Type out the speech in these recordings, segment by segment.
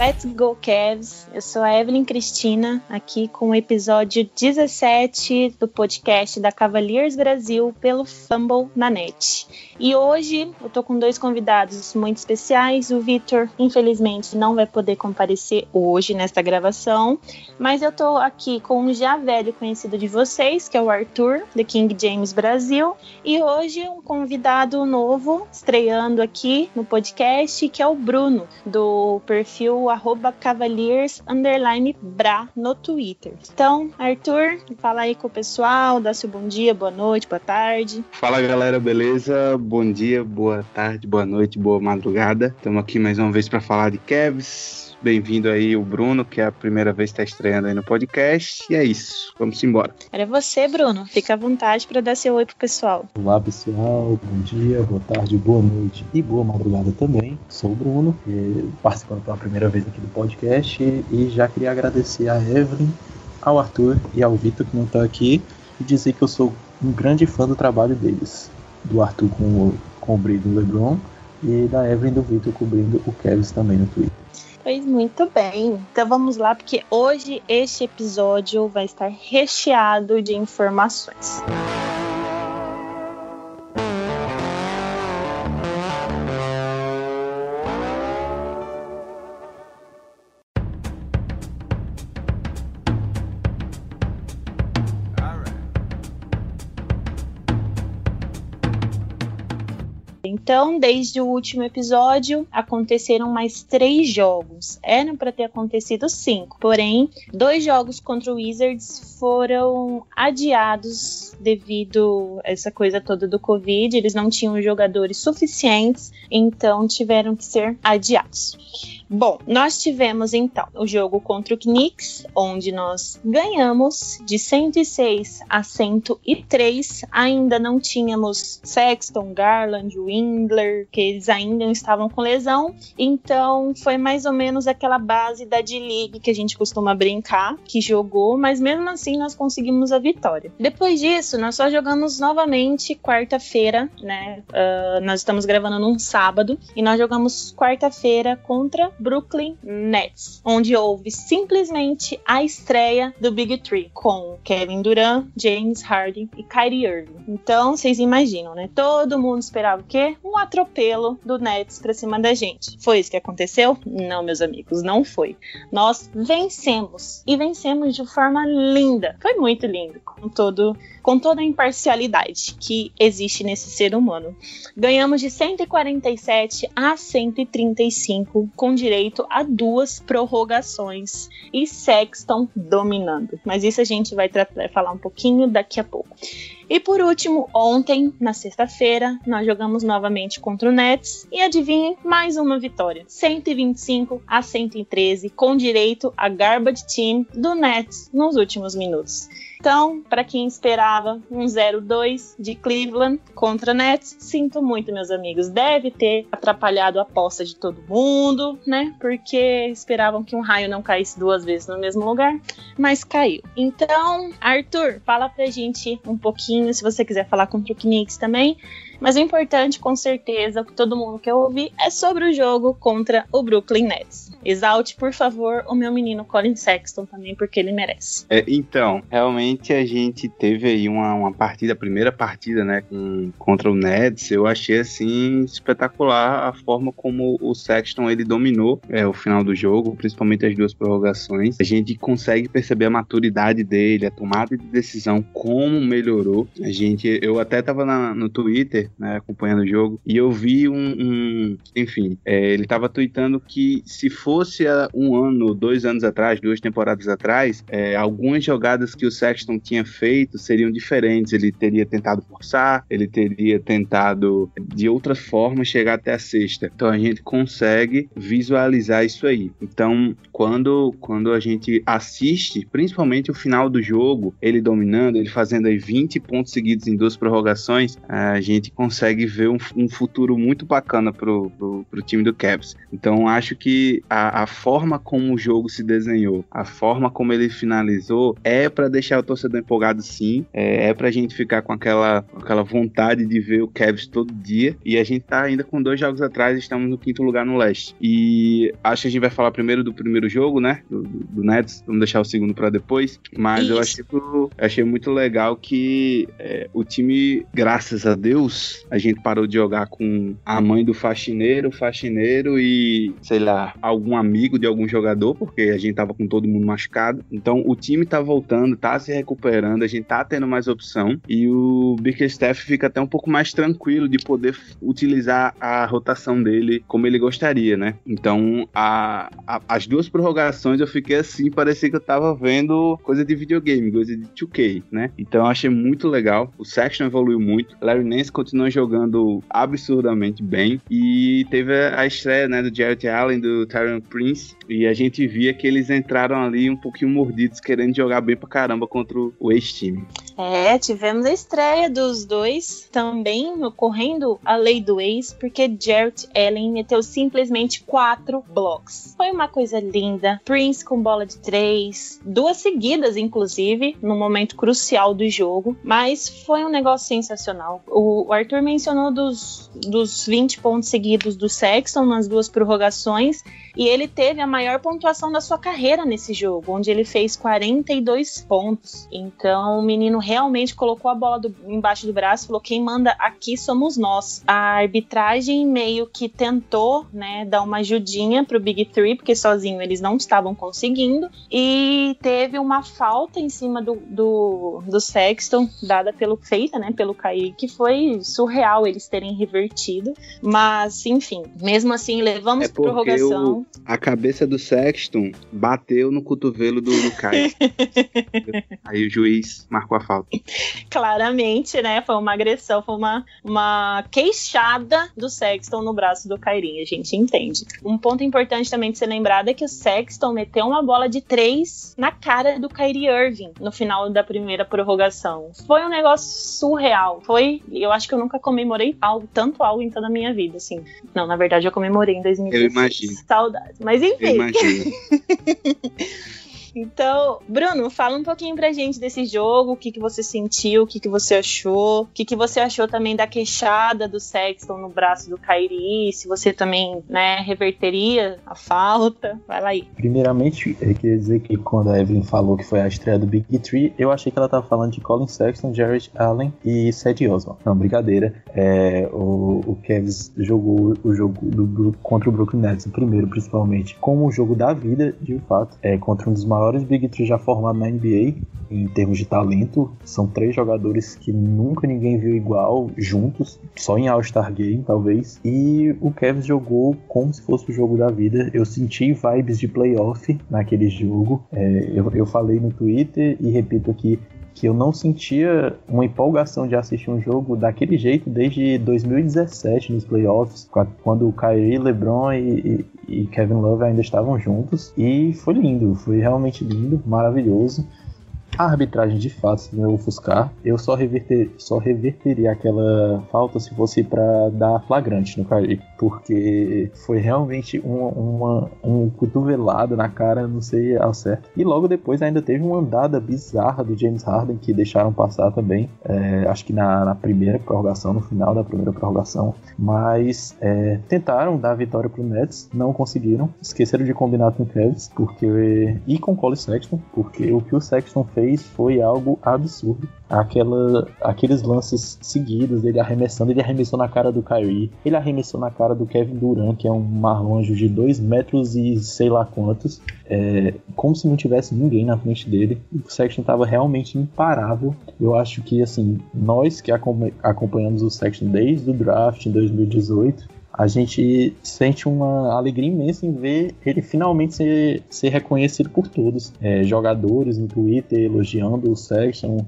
Let's Go Cavs! Eu sou a Evelyn Cristina, aqui com o episódio 17 do podcast da Cavaliers Brasil pelo Fumble na Net. E hoje eu tô com dois convidados muito especiais. O Vitor, infelizmente, não vai poder comparecer hoje nesta gravação, mas eu tô aqui com um já velho conhecido de vocês, que é o Arthur, da King James Brasil, e hoje um convidado novo estreando aqui no podcast, que é o Bruno, do perfil arroba Cavaliers Bra no Twitter. Então, Arthur, fala aí com o pessoal, dá seu bom dia, boa noite, boa tarde. Fala galera, beleza? Bom dia, boa tarde, boa noite, boa madrugada. Estamos aqui mais uma vez para falar de Cavs, Bem-vindo aí o Bruno, que é a primeira vez que está estreando aí no podcast. E é isso, vamos embora. Era você, Bruno. Fica à vontade para dar seu oi pro pessoal. Olá, pessoal. Bom dia, boa tarde, boa noite e boa madrugada também. Sou o Bruno, participando pela primeira vez aqui do podcast. E já queria agradecer a Evelyn, ao Arthur e ao Vitor, que não está aqui, e dizer que eu sou um grande fã do trabalho deles. Do Arthur com o, com o do LeBron e da Evelyn do Vitor cobrindo o Kevs também no Twitter. Pois muito bem. Então vamos lá, porque hoje este episódio vai estar recheado de informações. Então, desde o último episódio, aconteceram mais três jogos. Eram para ter acontecido cinco, porém, dois jogos contra o Wizards foram adiados devido a essa coisa toda do Covid. Eles não tinham jogadores suficientes, então tiveram que ser adiados. Bom, nós tivemos então o jogo contra o Knicks, onde nós ganhamos de 106 a 103. Ainda não tínhamos Sexton, Garland, Windler, que eles ainda estavam com lesão. Então foi mais ou menos aquela base da D-League que a gente costuma brincar, que jogou, mas mesmo assim nós conseguimos a vitória. Depois disso, nós só jogamos novamente quarta-feira, né? Uh, nós estamos gravando num sábado e nós jogamos quarta-feira contra Brooklyn Nets, onde houve simplesmente a estreia do Big Three com Kevin Durant, James Harden e Kyrie Irving. Então, vocês imaginam, né? Todo mundo esperava o quê? Um atropelo do Nets para cima da gente. Foi isso que aconteceu? Não, meus amigos, não foi. Nós vencemos e vencemos de forma linda. Foi muito lindo, com todo com toda a imparcialidade que existe nesse ser humano. Ganhamos de 147 a 135 com a duas prorrogações e Sexton dominando. Mas isso a gente vai falar um pouquinho daqui a pouco. E por último, ontem, na sexta-feira, nós jogamos novamente contra o Nets e adivinhem, mais uma vitória. 125 a 113, com direito a garbage team do Nets nos últimos minutos. Então, para quem esperava um 0-2 de Cleveland contra Nets, sinto muito, meus amigos. Deve ter atrapalhado a aposta de todo mundo, né? Porque esperavam que um raio não caísse duas vezes no mesmo lugar, mas caiu. Então, Arthur, fala pra gente um pouquinho, se você quiser falar contra o Knicks também, mas o importante, com certeza, que todo mundo quer ouvir é sobre o jogo contra o Brooklyn Nets. Exalte, por favor, o meu menino Colin Sexton também, porque ele merece. É, então, realmente a gente teve aí uma, uma partida, a primeira partida, né, com, contra o Nets. Eu achei assim espetacular a forma como o Sexton ele dominou é, o final do jogo, principalmente as duas prorrogações. A gente consegue perceber a maturidade dele, a tomada de decisão, como melhorou. A gente, eu até tava na, no Twitter Né, acompanhando o jogo, e eu vi um, um enfim, é, ele tava tweetando que se fosse um ano, dois anos atrás, duas temporadas atrás, é, algumas jogadas que o Sexton tinha feito seriam diferentes. Ele teria tentado forçar, ele teria tentado de outra forma chegar até a sexta. Então a gente consegue visualizar isso aí. Então, quando, quando a gente assiste, principalmente o final do jogo, ele dominando, ele fazendo aí 20 pontos seguidos em duas prorrogações, a gente consegue ver um, um futuro muito bacana pro, pro, pro time do Cavs. Então, acho que a, a forma como o jogo se desenhou, a forma como ele finalizou, é para deixar o torcedor empolgado sim, é, é pra gente ficar com aquela, aquela vontade de ver o Cavs todo dia, e a gente tá ainda com dois jogos atrás, estamos no quinto lugar no leste. E acho que a gente vai falar primeiro do primeiro jogo, né, do, do Nets, vamos deixar o segundo para depois, mas Isso. eu achei, achei muito legal que é, o time, graças a Deus, a gente parou de jogar com a mãe do faxineiro, faxineiro e, sei lá, algum amigo de algum jogador, porque a gente tava com todo mundo machucado. Então o time tá voltando, tá se recuperando, a gente tá tendo mais opção e o Bickerstaff fica até um pouco mais tranquilo de poder utilizar a rotação dele como ele gostaria, né? Então a, a, as duas prorrogações eu fiquei assim, parecia que eu tava vendo coisa de videogame, coisa de 2K, né? Então eu achei muito legal. O Section evoluiu muito. Larry Nance continua jogando absurdamente bem e teve a estreia, né, do Jarrett Allen, do Tyron Prince e a gente via que eles entraram ali um pouquinho mordidos, querendo jogar bem pra caramba contra o ex-time. É, tivemos a estreia dos dois também ocorrendo a lei do ex, porque Jarrett Allen meteu simplesmente quatro blocos. Foi uma coisa linda. Prince com bola de três, duas seguidas, inclusive, no momento crucial do jogo, mas foi um negócio sensacional. O Arthur mencionou dos, dos 20 pontos seguidos do Sexton nas duas prorrogações e ele teve a maior pontuação da sua carreira nesse jogo, onde ele fez 42 pontos. Então o menino realmente colocou a bola do, embaixo do braço e falou: quem manda aqui somos nós. A arbitragem meio que tentou, né, dar uma ajudinha pro Big Three, porque sozinho eles não estavam conseguindo. E teve uma falta em cima do, do, do Sexton, dada pelo feita, né, pelo Kaique, que foi surreal eles terem revertido. Mas, enfim, mesmo assim, levamos é prorrogação a cabeça do Sexton bateu no cotovelo do, do Kai. Aí o juiz marcou a falta. Claramente, né? Foi uma agressão, foi uma, uma queixada do Sexton no braço do Kairinho, a gente entende. Um ponto importante também de ser lembrado é que o Sexton meteu uma bola de três na cara do Kyrie Irving no final da primeira prorrogação. Foi um negócio surreal. Foi, eu acho que eu nunca comemorei algo, tanto algo em toda a minha vida, assim. Não, na verdade eu comemorei em 2016. Eu imagino saudades. Mas enfim. Então, Bruno, fala um pouquinho pra gente desse jogo, o que, que você sentiu, o que, que você achou, o que, que você achou também da queixada do Sexton no braço do Kairi, se você também, né, reverteria a falta. Vai lá aí. Primeiramente, eu queria dizer que quando a Evelyn falou que foi a estreia do Big Tree, eu achei que ela tava falando de Colin Sexton, Jared Allen e Seth Oswald. Não, brincadeira. É, o, o jogou o jogo do, contra o Brooklyn Nets, o primeiro principalmente, como o jogo da vida, de fato, é, contra um dos maiores maiores Big Three já formados na NBA em termos de talento. São três jogadores que nunca ninguém viu igual juntos, só em All-Star Game, talvez. E o Cavs jogou como se fosse o jogo da vida. Eu senti vibes de playoff naquele jogo. É, eu, eu falei no Twitter e repito aqui que eu não sentia uma empolgação de assistir um jogo daquele jeito desde 2017 nos playoffs, quando o Kyrie, LeBron e, e Kevin Love ainda estavam juntos. E foi lindo, foi realmente lindo, maravilhoso. A arbitragem de fato se me ofuscar, eu só, reverter, só reverteria aquela falta se fosse para dar flagrante no Kyrie, porque foi realmente uma, uma, um cotovelado na cara, não sei ao certo. E logo depois ainda teve uma andada bizarra do James Harden que deixaram passar também, é, acho que na, na, primeira prorrogação, no final da primeira prorrogação, mas é, tentaram dar vitória pro Nets, não conseguiram, esqueceram de combinar com o Cavs, porque e com o Cole Sexton, porque o que o Sexton fez foi algo absurdo. Aquela, aqueles lances seguidos dele arremessando, ele arremessou na cara do Kyrie, ele arremessou na cara do Kevin Durant, que é um marmanjo de 2 metros e sei lá quantos, é, como se não tivesse ninguém na frente dele. O Sexton estava realmente imparável. Eu acho que, assim, nós que acompanhamos o Sexton desde o draft em 2018, a gente sente uma alegria imensa em ver ele finalmente ser, ser reconhecido por todos. É, jogadores no Twitter elogiando o Sexton,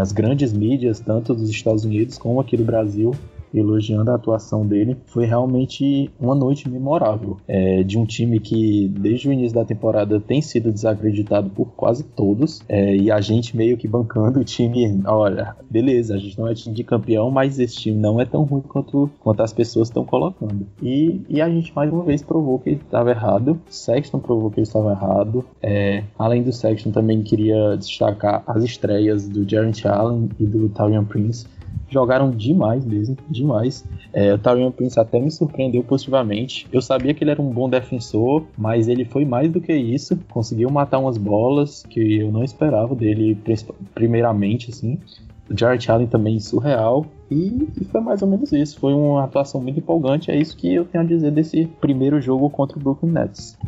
as grandes mídias, tanto dos Estados Unidos como aqui do Brasil, elogiando a atuação dele. Foi realmente uma noite memorável é, de um time que desde o início da temporada tem sido desacreditado por quase todos é, e a gente meio que bancando o time. Olha, beleza, a gente não é time de campeão, mas esse time não é tão ruim quanto, quanto as pessoas estão colocando. E, e a gente mais uma vez provou que ele estava errado. Sexton provou que ele estava errado. É, além do Sexton, também queria destacar as estreias do Jarrett Allen e do Taulian Prince jogaram demais mesmo, demais. É, o Taurean Prince até me surpreendeu positivamente. Eu sabia que ele era um bom defensor, mas ele foi mais do que isso. Conseguiu matar umas bolas que eu não esperava dele, primeiramente, assim. O Jared Allen também surreal. E, e, foi mais ou menos isso. Foi uma atuação muito empolgante. É isso que eu tenho a dizer desse primeiro jogo contra o Brooklyn Nets.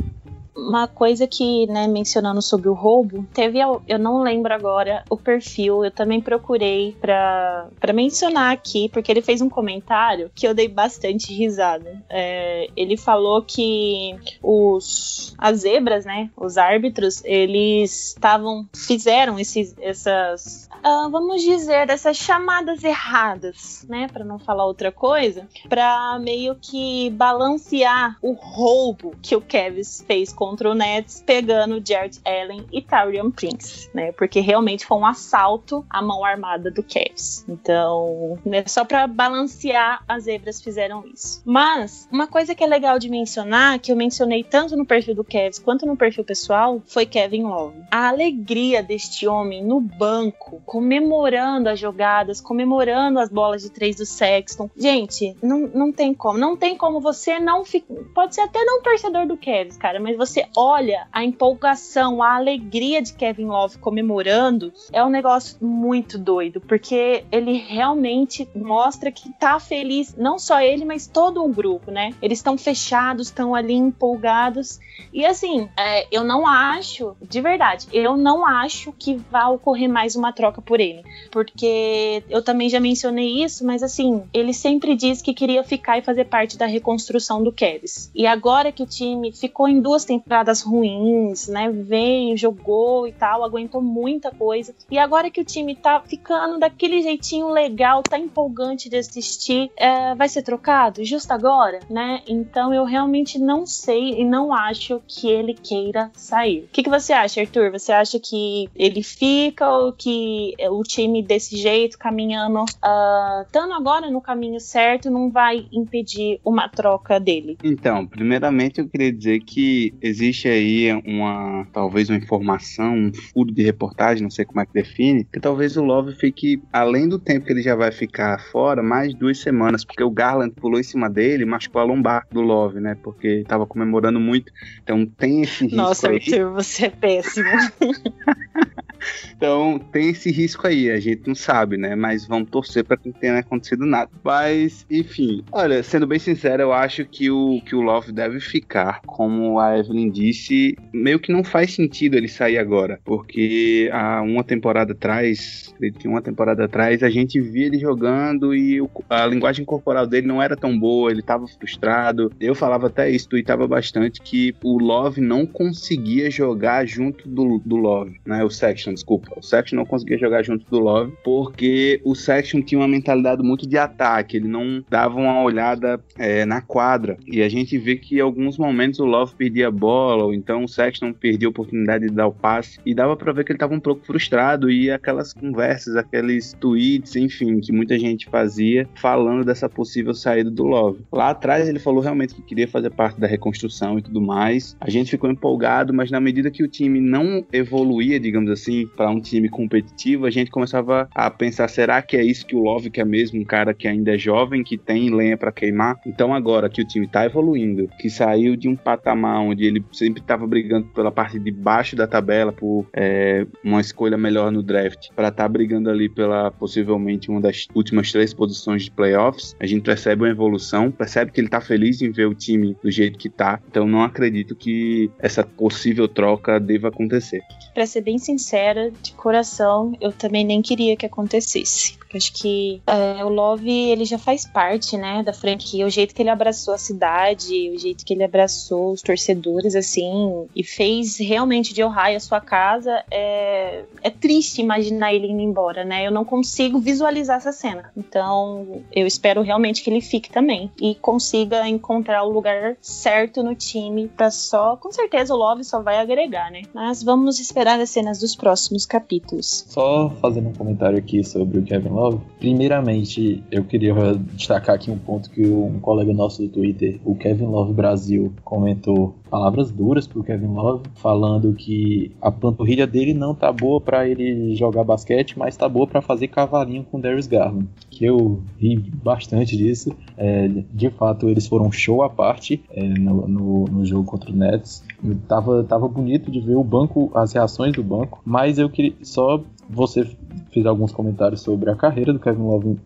Uma coisa que, né, mencionando sobre o roubo, teve, eu não lembro agora o perfil, eu também procurei para mencionar aqui, porque ele fez um comentário que eu dei bastante risada. É, ele falou que os as zebras, né, os árbitros, eles estavam, fizeram esses, essas, uh, vamos dizer, essas chamadas erradas, né, para não falar outra coisa, para meio que balancear o roubo que o Kevin fez contra o Nets, pegando Jared Allen e Tyrion Prince, né? Porque realmente foi um assalto à mão armada do Cavs. Então, né, só para balancear, as zebras fizeram isso. Mas, uma coisa que é legal de mencionar, que eu mencionei tanto no perfil do Cavs quanto no perfil pessoal, foi Kevin Love. A alegria deste homem no banco, comemorando as jogadas, comemorando as bolas de três do Sexton. Gente, não, não tem como. Não tem como você não ficar. Pode ser até não torcedor do Cavs, cara, mas você você olha a empolgação, a alegria de Kevin Love comemorando, é um negócio muito doido, porque ele realmente mostra que tá feliz, não só ele, mas todo o grupo, né? Eles estão fechados, estão ali empolgados. E assim, é, eu não acho, de verdade, eu não acho que vai ocorrer mais uma troca por ele, porque eu também já mencionei isso, mas assim, ele sempre diz que queria ficar e fazer parte da reconstrução do Cavs. E agora que o time ficou em duas temporadas temporadas ruins, né? Veio, jogou e tal, aguentou muita coisa. E agora que o time tá ficando daquele jeitinho legal, tá empolgante de assistir, é, vai ser trocado justo agora, né? Então eu realmente não sei e não acho que ele queira sair. O que, que você acha, Arthur? Você acha que ele fica ou que o time desse jeito, caminhando, uh, estando agora no caminho certo, não vai impedir uma troca dele? Então, primeiramente eu queria dizer que existe aí uma, talvez uma informação, um furo de reportagem, não sei como é que define, que talvez o Love fique, além do tempo que ele já vai ficar fora, mais duas semanas, porque o Garland pulou em cima dele e machucou a lombar do Love, né? Porque tava comemorando muito. Então tem esse risco Nossa, aí. Arthur, você é péssimo. então tem esse risco aí, a gente não sabe, né? Mas vamos torcer para que não tenha acontecido nada. Mas, enfim, olha, sendo bem sincero, eu acho que o, que o Love deve ficar, como a Evelyn disse, meio que não faz sentido ele sair agora, porque há uma temporada atrás, uma temporada atrás, a gente via ele jogando e a linguagem corporal dele não era tão boa, ele tava frustrado. Eu falava até isso, tweetava bastante que o Love não conseguia jogar junto do, do Love, né? O Section, desculpa. O Section não conseguia jogar junto do Love porque o Section tinha uma mentalidade muito de ataque, ele não dava uma olhada é, na quadra. E a gente vê que em alguns momentos o Love perdia a bola, ou então o Sexton perdia a oportunidade de dar o passe, e dava para ver que ele estava um pouco frustrado, e aquelas conversas, aqueles tweets, enfim, que muita gente fazia, falando dessa possível saída do Love. Lá atrás ele falou realmente que queria fazer parte da reconstrução e tudo mais, a gente ficou empolgado, mas na medida que o time não evoluía, digamos assim, para um time competitivo, a gente começava a pensar: será que é isso que o Love quer mesmo? Um cara que ainda é jovem, que tem lenha para queimar. Então, agora que o time tá evoluindo, que saiu de um patamar onde ele sempre estava brigando pela parte de baixo da tabela, por é, uma escolha melhor no draft, para estar tá brigando ali pela possivelmente uma das últimas três posições de playoffs, a gente percebe uma evolução, percebe que ele tá feliz em ver o time do jeito que tá. Então, não acredito que essa possível troca deva acontecer. Para ser bem sincera, de coração, eu também nem queria que acontecesse. Acho que é, o Love ele já faz parte, né, da franquia. O jeito que ele abraçou a cidade, o jeito que ele abraçou os torcedores, assim, e fez realmente de Ohio a sua casa. É, é triste imaginar ele indo embora, né? Eu não consigo visualizar essa cena. Então, eu espero realmente que ele fique também e consiga encontrar o lugar certo no time para só, com certeza o Love só vai agregar, né? Mas vamos esperar as cenas dos próximos capítulos. Só fazendo um comentário aqui sobre o Kevin Love Love. Primeiramente, eu queria destacar aqui um ponto que um colega nosso do Twitter, o Kevin Love Brasil, comentou palavras duras pro Kevin Love, falando que a panturrilha dele não tá boa para ele jogar basquete, mas tá boa para fazer cavalinho com Darius Garland. Que eu ri bastante disso. É, de fato, eles foram show à parte é, no, no, no, jogo contra o Nets. Tava, tava bonito de ver o banco, as reações do banco, mas eu queria só você fez alguns comentários sobre a carreira do Kevin Love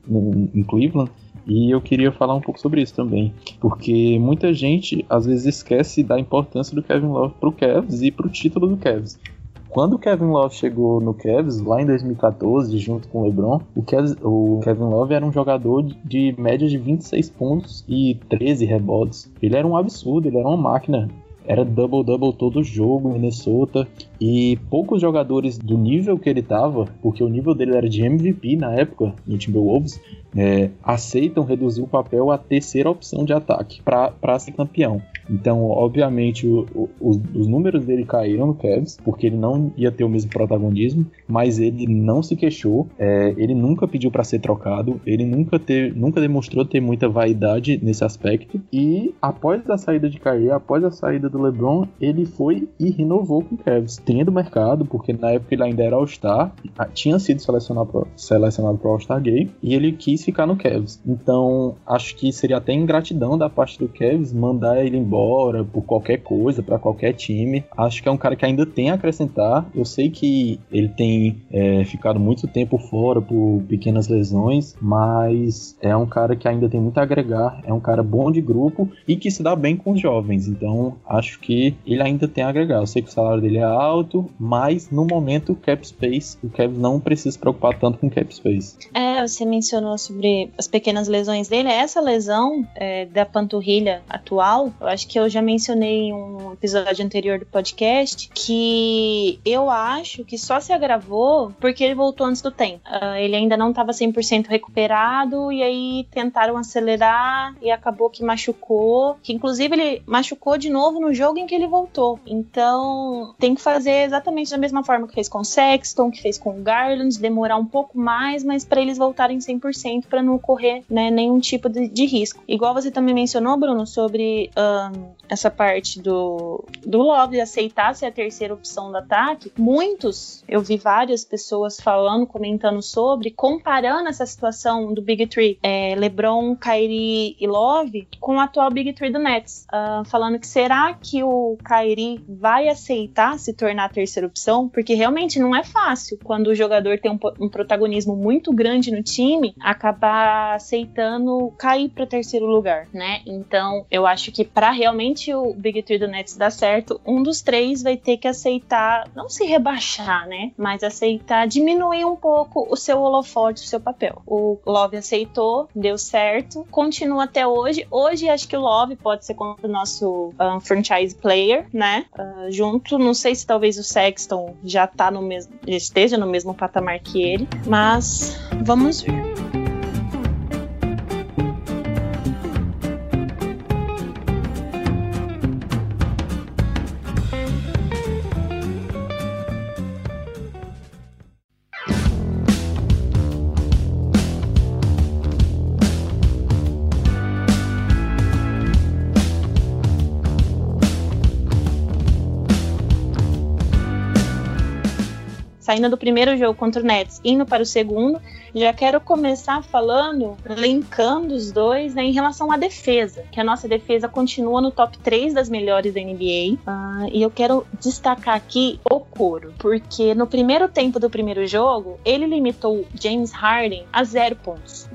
em Cleveland. E eu queria falar um pouco sobre isso também, porque muita gente às vezes esquece da importância do Kevin Love para o Cavs e para o título do Cavs. Quando o Kevin Love chegou no Cavs, lá em 2014, junto com o LeBron, o, Cavs, o Kevin Love era um jogador de média de 26 pontos e 13 rebotes. Ele era um absurdo, ele era uma máquina era double-double todo jogo em Minnesota. E poucos jogadores do nível que ele tava, porque o nível dele era de MVP na época, no Timberwolves, é, aceitam reduzir o papel à terceira opção de ataque para ser campeão. Então, obviamente, o, o, os, os, números dele caíram no Cavs, porque ele não ia ter o mesmo protagonismo, mas ele não se queixou, é, ele nunca pediu para ser trocado, ele nunca, ter, nunca demonstrou ter muita vaidade nesse aspecto. E após a saída de Kyrie, após a saída do LeBron, ele foi e renovou com o Cavs, tendo mercado, porque na época ele ainda era All-Star, tinha sido selecionado para selecionado All-Star Game, e ele quis ficar no Cavs. Então, acho que seria até ingratidão da parte do Cavs mandar ele embora por qualquer coisa, para qualquer time. Acho que é um cara que ainda tem a acrescentar. Eu sei que ele tem é, ficado muito tempo fora por pequenas lesões, mas é um cara que ainda tem muito a agregar. É um cara bom de grupo e que se dá bem com os jovens. Então, acho que ele ainda tem a agregar. Eu sei que o salário dele é alto, mas no momento, cap space, o Cavs não precisa se preocupar tanto com cap space. É, você mencionou sobre as pequenas lesões dele. Essa lesão é, da panturrilha atual, eu acho que eu já mencionei em um episódio anterior do podcast que eu acho que só se agravou porque ele voltou antes do tempo. Uh, ele ainda não estava 100% recuperado e aí tentaram acelerar e acabou que machucou. Que inclusive ele machucou de novo no jogo em que ele voltou. Então tem que fazer exatamente da mesma forma que fez com Sexton, que fez com Garland, demorar um pouco mais, mas para eles voltarem 100% para não correr né, nenhum tipo de, de, risco. Igual você também mencionou, Bruno, sobre um, essa parte do, do Love aceitar ser a terceira opção do ataque, muitos, eu vi várias pessoas falando, comentando sobre, comparando essa situação do Big Three, é, LeBron, Kyrie e Love, com o atual Big Three do Nets, uh, falando que será que o Kyrie vai aceitar se tornar a terceira opção? Porque realmente não é fácil quando o jogador tem um, um protagonismo muito grande no time, acabar aceitando cair para terceiro lugar, né? Então, eu acho que para realmente o Big Three do Nets dar certo, um dos três vai ter que aceitar, não se rebaixar, né? Mas aceitar diminuir um pouco o seu holofote, o seu papel. O Love aceitou, deu certo, continua até hoje. Hoje acho que o Love pode ser contra o nosso um, franchise player, né? Uh, junto, não sei se talvez o Sexton já tá no mesmo, esteja no mesmo patamar que ele, mas vamos ver. Saindo do primeiro jogo contra o Nets, indo para o segundo, já quero começar falando, linkando os dois, né, em relação à defesa, que a nossa defesa continua no top 3 das melhores da NBA. Uh, ah, e eu quero destacar aqui o Coro, porque no primeiro tempo do primeiro jogo, ele limitou James Harden a zero pontos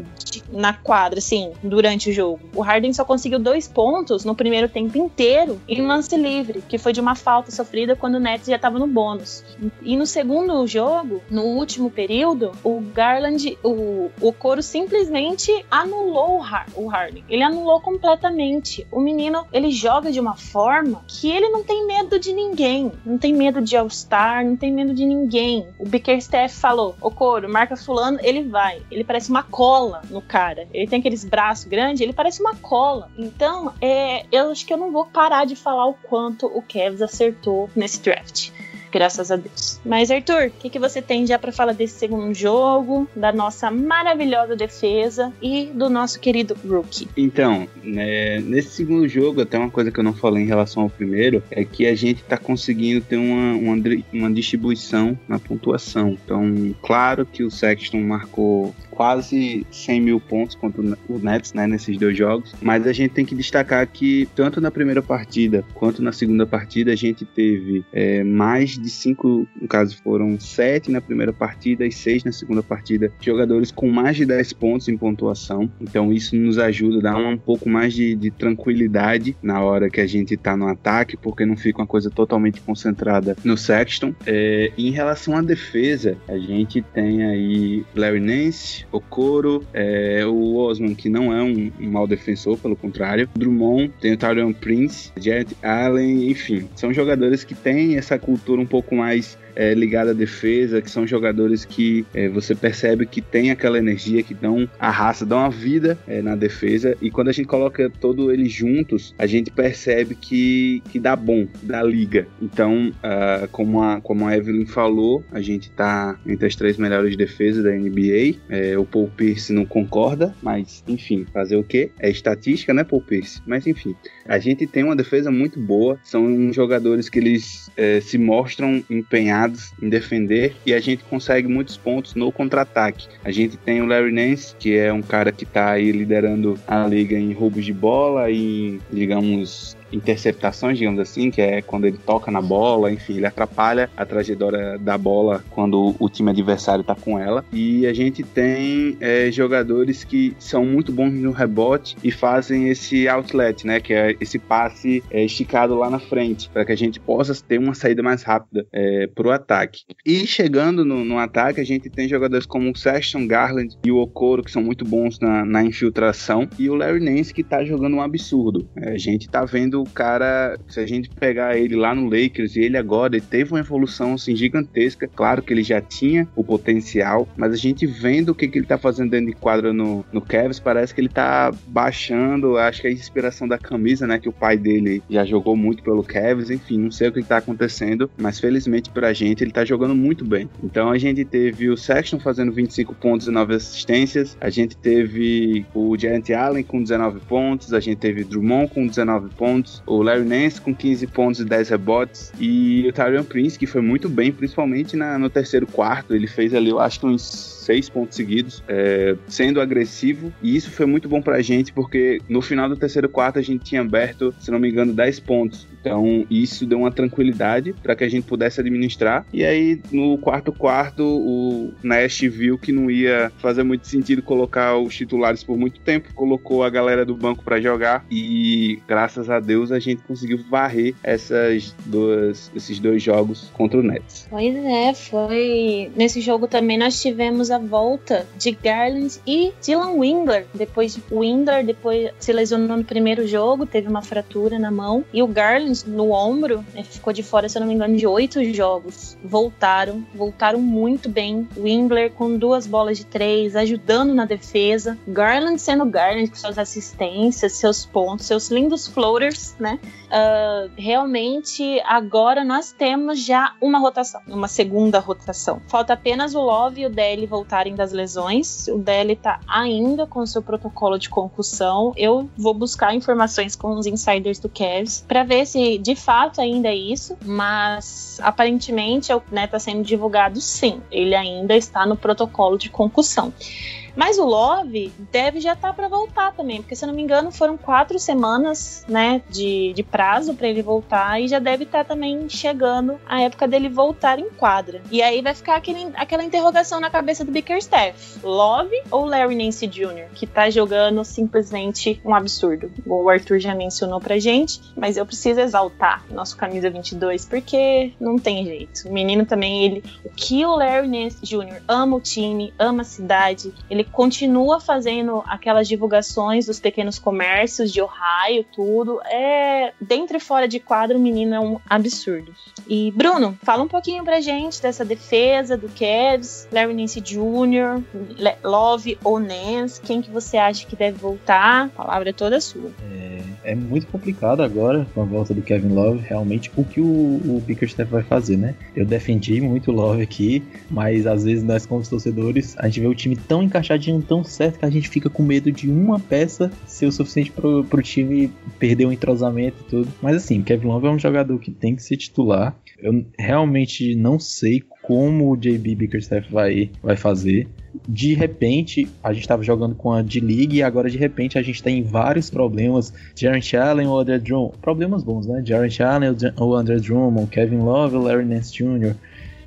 na quadra, assim, durante o jogo. O Harden só conseguiu dois pontos no primeiro tempo inteiro em lance livre, que foi de uma falta sofrida quando o Nets já estava no bônus. E no segundo jogo, no último período, o Garland, o, o Coro simplesmente anulou o, Har o Harden. Ele anulou completamente. O menino, ele joga de uma forma que ele não tem medo de ninguém. Não tem medo de All-Star, não tem medo de ninguém. O Bickerstaff falou: o Coro, marca fulano, ele vai. Ele parece uma cola no cara. Ele tem aqueles braços grandes, ele parece uma cola. Então, é, eu acho que eu não vou parar de falar o quanto o Cavs acertou nesse draft graças a Deus. Mas, Arthur, o que, que você tem já para falar desse segundo jogo, da nossa maravilhosa defesa e do nosso querido rookie? Então, né, nesse segundo jogo, até uma coisa que eu não falei em relação ao primeiro, é que a gente tá conseguindo ter uma, uma, uma distribuição na pontuação. Então, claro que o Sexton marcou quase 100 mil pontos contra o Nets, né, nesses dois jogos. Mas a gente tem que destacar que tanto na primeira partida quanto na segunda partida a gente teve é, mais de cinco, no caso foram sete na primeira partida e seis na segunda partida, jogadores com mais de 10 pontos em pontuação. Então isso nos ajuda a dar um pouco mais de, de tranquilidade na hora que a gente está no ataque, porque não fica uma coisa totalmente concentrada no Sexton. É, em relação à defesa, a gente tem aí Larry Nance, o Coro, é, o Osman, que não é um, um mau defensor, pelo contrário, Drummond, tem o Tyrion Prince, Jet Allen, enfim, são jogadores que têm essa cultura um pouco mais é, ligada à defesa, que são jogadores que é, você percebe que tem aquela energia, que dão a raça, dão a vida é, na defesa. E quando a gente coloca todos eles juntos, a gente percebe que, que dá bom, dá liga. Então, uh, como, a, como a Evelyn falou, a gente tá entre as três melhores defesas da NBA. É, o Paul Pierce não concorda, mas enfim, fazer o quê? É estatística, né, Paul Pierce? Mas enfim, a gente tem uma defesa muito boa. São jogadores que eles é, se mostram empenhados em defender e a gente consegue muitos pontos no contra-ataque. A gente tem o Larry Nance, que é um cara que está aí liderando a liga em roubos de bola e, digamos, interceptações, digamos assim, que é quando ele toca na bola, enfim, ele atrapalha a trajetória da bola quando o time adversário está com ela. E a gente tem é, jogadores que são muito bons no rebote e fazem esse outlet, né, que é esse passe é, esticado lá na frente, para que a gente possa ter uma saída mais rápida é, para o ataque. E chegando no, no, ataque, a gente tem jogadores como o Sexton Garland e o Okoro, que são muito bons na, na infiltração, e o Larry Nance, que está jogando um absurdo. É, a gente está vendo o cara, se a gente pegar ele lá no Lakers e ele agora, ele teve uma evolução assim gigantesca. Claro que ele já tinha o potencial, mas a gente vendo o que, que ele tá fazendo dentro de quadra no, no Cavs, parece que ele tá baixando, acho que a inspiração da camisa, né, que o pai dele já jogou muito pelo Cavs, enfim, não sei o que tá acontecendo, mas felizmente pra gente ele tá jogando muito bem. Então a gente teve o Sexton fazendo 25 pontos e 9 assistências, a gente teve o Giant Allen com 19 pontos, a gente teve Drummond com 19 pontos, o Larry Nance com 15 pontos e 10 rebotes, e o Tyrion Prince, que foi muito bem, principalmente na, no terceiro quarto. Ele fez ali, eu acho que uns seis pontos seguidos, é, sendo agressivo, e isso foi muito bom pra gente, porque no final do terceiro quarto a gente tinha aberto, se não me engano, 10 pontos. Então, isso deu uma tranquilidade para que a gente pudesse administrar. E aí, no quarto quarto, o Nash viu que não ia fazer muito sentido colocar os titulares por muito tempo, colocou a galera do banco para jogar e graças a Deus a gente conseguiu varrer essas duas, esses dois jogos contra o Nets. Pois é, foi nesse jogo também nós tivemos a volta de Garland e Dylan Windler. Depois Windler depois se lesionou no primeiro jogo, teve uma fratura na mão e o Garland no ombro né, ficou de fora, se eu não me engano, de oito jogos. Voltaram, voltaram muito bem. Windler com duas bolas de três, ajudando na defesa. Garland sendo Garland com suas assistências, seus pontos, seus lindos floaters, né? Uh, realmente agora nós temos já uma rotação, uma segunda rotação. Falta apenas o Love e o Deli voltar voltarem das lesões. O Dele tá ainda com seu protocolo de concussão. Eu vou buscar informações com os insiders do Cavs para ver se de fato ainda é isso, mas aparentemente né, tá sendo divulgado sim. Ele ainda está no protocolo de concussão. Mas o Love deve já estar tá para voltar também, porque se eu não me engano foram quatro semanas, né, de, de prazo para ele voltar e já deve estar tá também chegando a época dele voltar em quadra. E aí vai ficar aquele, aquela interrogação na cabeça do Bickerstaff: Love ou Larry Nance Jr., que tá jogando simplesmente um absurdo. O Arthur já mencionou pra gente, mas eu preciso exaltar nosso camisa 22 porque não tem jeito. O menino também, ele, o que o Larry Nance Jr. ama o time, ama a cidade, ele ele continua fazendo aquelas divulgações dos pequenos comércios de Ohio, tudo. É dentro e fora de quadro, o menino é um absurdo. E Bruno, fala um pouquinho pra gente dessa defesa do Cavs, Larry Nance Jr., Love ou Nance, quem que você acha que deve voltar? A palavra é toda sua. É, é muito complicado agora com a volta do Kevin Love, realmente o que o, o Bickerstaff vai fazer, né? Eu defendi muito o Love aqui, mas às vezes nós como torcedores, a gente vê o time tão encaixado encaixadinho tão certo que a gente fica com medo de uma peça ser o suficiente pro, pro time perder o entrosamento e tudo. Mas assim, Kevin Love é um jogador que tem que ser titular. Eu realmente não sei como o JB Bickerstaff vai, vai fazer. De repente, a gente estava jogando com a D-League e agora de repente a gente tem vários problemas. Jarrett Allen ou André Drummond. Problemas bons, né? Jarrett Allen ou André Drummond, Kevin Love ou Larry Nance Jr.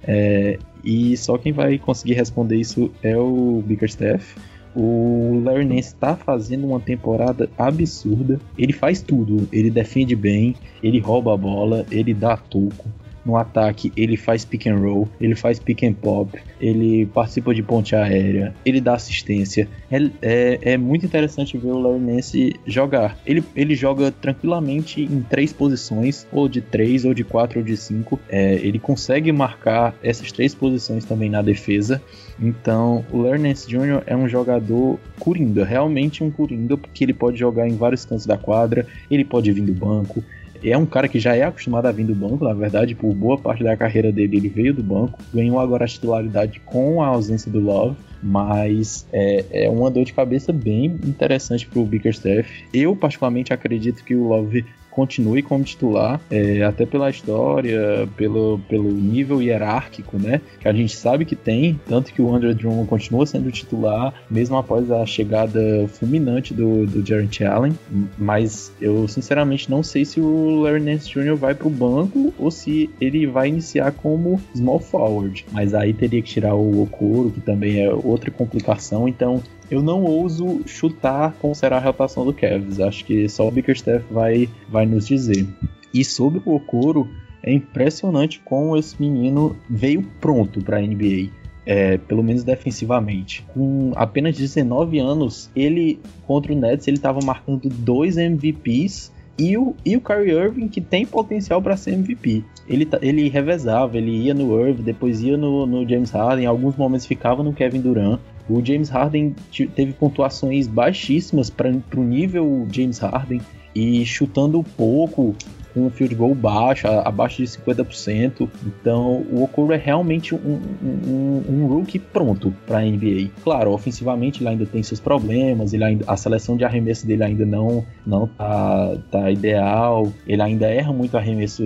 É, e só quem vai conseguir responder isso é o Bickerstaff. O Larry Nance está fazendo uma temporada absurda. Ele faz tudo. Ele defende bem, ele rouba a bola, ele dá toco. No ataque, ele faz pick and roll, ele faz pick and pop, ele participa de ponte aérea, ele dá assistência. É, é, é muito interessante ver o Larry Nance jogar. Ele, ele joga tranquilamente em três posições, ou de três, ou de quatro, ou de cinco. É, ele consegue marcar essas três posições também na defesa. Então, o Larry Nance Jr. é um jogador coringa, realmente um coringa, porque ele pode jogar em vários cantos da quadra, ele pode vir do banco, é um cara que já é acostumado a vir do banco, na verdade, por boa parte da carreira dele ele veio do banco, ganhou agora a titularidade com a ausência do Love, mas é, é uma dor de cabeça bem interessante para o Bickerstaff. Eu particularmente acredito que o Love continue como titular, é, até pela história, pelo, pelo nível hierárquico, né? Que a gente sabe que tem, tanto que o Andrew Drummond continua sendo titular, mesmo após a chegada fulminante do, do Jarrett Allen. Mas eu sinceramente não sei se o Larry Nance Jr. vai para o banco ou se ele vai iniciar como small forward. Mas aí teria que tirar o Okoro, que também é outra complicação. Então eu não ouso chutar como será a rotação do Cavs. Acho que só o Bickerstaff vai, vai nos dizer. E sobre o Okoro, é impressionante como esse menino veio pronto para a NBA. É, pelo menos defensivamente. Com apenas 19 anos, ele contra o Nets ele estava marcando dois MVPs e o, e o Kyrie Irving que tem potencial para ser MVP. Ele, ele revezava, ele ia no Irving, depois ia no, no James Harden, em alguns momentos ficava no Kevin Durant. O James Harden teve pontuações baixíssimas para o nível James Harden e chutando pouco, com um field goal baixo, abaixo de 50%. Então o Okoro é realmente um, um, um rookie pronto para a NBA. Claro, ofensivamente ele ainda tem seus problemas, ele ainda, a seleção de arremesso dele ainda não, não tá, tá ideal, ele ainda erra muito arremesso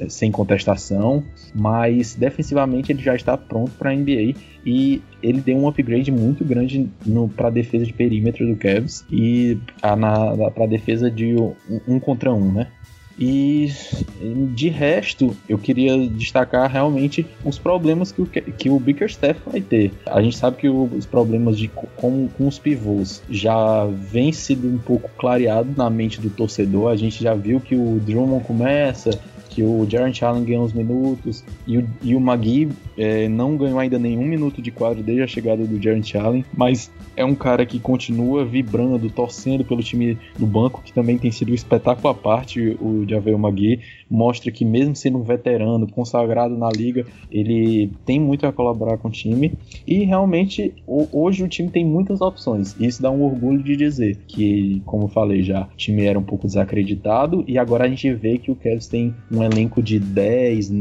é, sem contestação, mas defensivamente ele já está pronto para a NBA e ele deu um upgrade muito grande para a defesa de perímetro do Cavs e para a defesa de um, um contra um, né? E de resto, eu queria destacar realmente os problemas que o, que o Bickerstaff vai ter. A gente sabe que os problemas de, com, com os pivôs já vem sido um pouco clareado na mente do torcedor. A gente já viu que o Drummond começa que o Jarrett Allen ganhou uns minutos e o, e o Magui é, não ganhou ainda nenhum minuto de quadro desde a chegada do Jarrett Allen, mas é um cara que continua vibrando, torcendo pelo time do banco, que também tem sido um espetáculo à parte, o Javel Magui, mostra que mesmo sendo um veterano, consagrado na liga, ele tem muito a colaborar com o time, e realmente hoje o time tem muitas opções, e isso dá um orgulho de dizer que, como falei já, o time era um pouco desacreditado, e agora a gente vê que o Cavs tem um elenco de 10,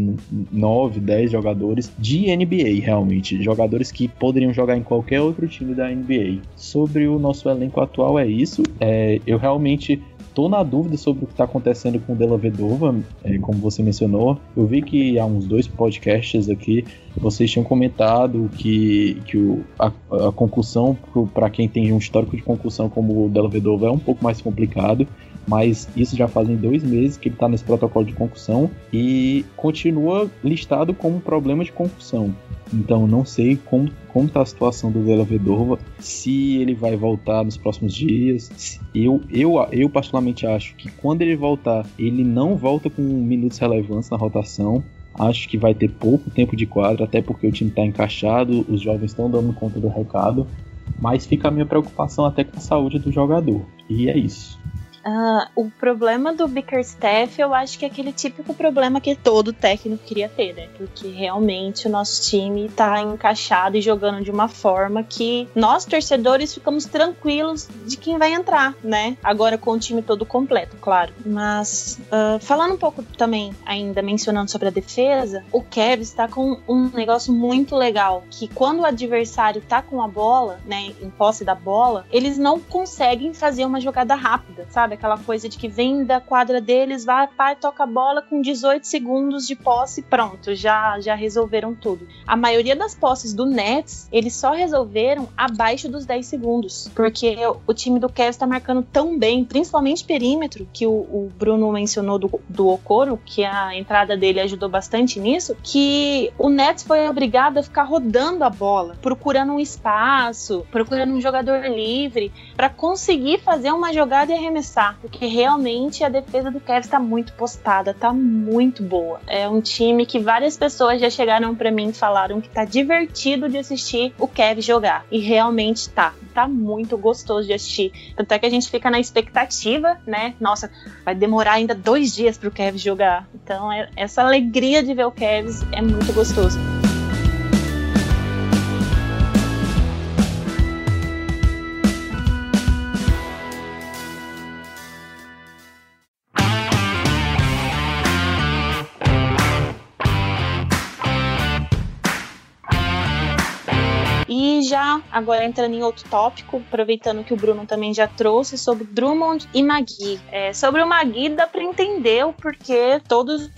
9, 10 jogadores de NBA, realmente. Jogadores que poderiam jogar em qualquer outro time da NBA. Sobre o nosso elenco atual, é isso. É, eu realmente tô na dúvida sobre o que está acontecendo com o Della Vedova, é, como você mencionou. Eu vi que há uns dois podcasts aqui vocês tinham comentado que, que o, a, a concussão, para quem tem um histórico de concussão como o Della Vedova, é um pouco mais complicado mas isso já fazem dois meses que ele está nesse protocolo de concussão e continua listado como problema de concussão. Então não sei como como está a situação do Vela Vedova, se ele vai voltar nos próximos dias. Eu, eu, eu particularmente acho que quando ele voltar, ele não volta com minutos relevantes na rotação. Acho que vai ter pouco tempo de quadra, até porque o time está encaixado, os jovens estão dando conta do recado. Mas fica a minha preocupação até com a saúde do jogador. E é isso. Uh, o problema do Bickerstaff, eu acho que é aquele típico problema que todo técnico queria ter, né? Porque realmente o nosso time tá encaixado e jogando de uma forma que nós, torcedores, ficamos tranquilos de quem vai entrar, né? Agora com o time todo completo, claro. Mas uh, falando um pouco também, ainda mencionando sobre a defesa, o Kevs está com um negócio muito legal, que quando o adversário tá com a bola, né, em posse da bola, eles não conseguem fazer uma jogada rápida, sabe? Aquela coisa de que vem da quadra deles, vai, pai, toca a bola com 18 segundos de posse, pronto, já, já resolveram tudo. A maioria das posses do Nets, eles só resolveram abaixo dos 10 segundos, porque o time do Cavs está marcando tão bem, principalmente perímetro, que o, o Bruno mencionou do, do Okoro, que a entrada dele ajudou bastante nisso, que o Nets foi obrigado a ficar rodando a bola, procurando um espaço, procurando um jogador livre, para conseguir fazer uma jogada e arremessar porque realmente a defesa do Cavs está muito postada, tá muito boa. É um time que várias pessoas já chegaram para mim e falaram que tá divertido de assistir o Cavs jogar. E realmente tá. Tá muito gostoso de assistir. Tanto é que a gente fica na expectativa, né? Nossa, vai demorar ainda dois dias pro Cavs jogar. Então, é, essa alegria de ver o Cavs é muito gostoso. Já agora entrando em outro tópico, aproveitando que o Bruno também já trouxe sobre Drummond e Magui. É, sobre o Magui dá para entender o porquê todos os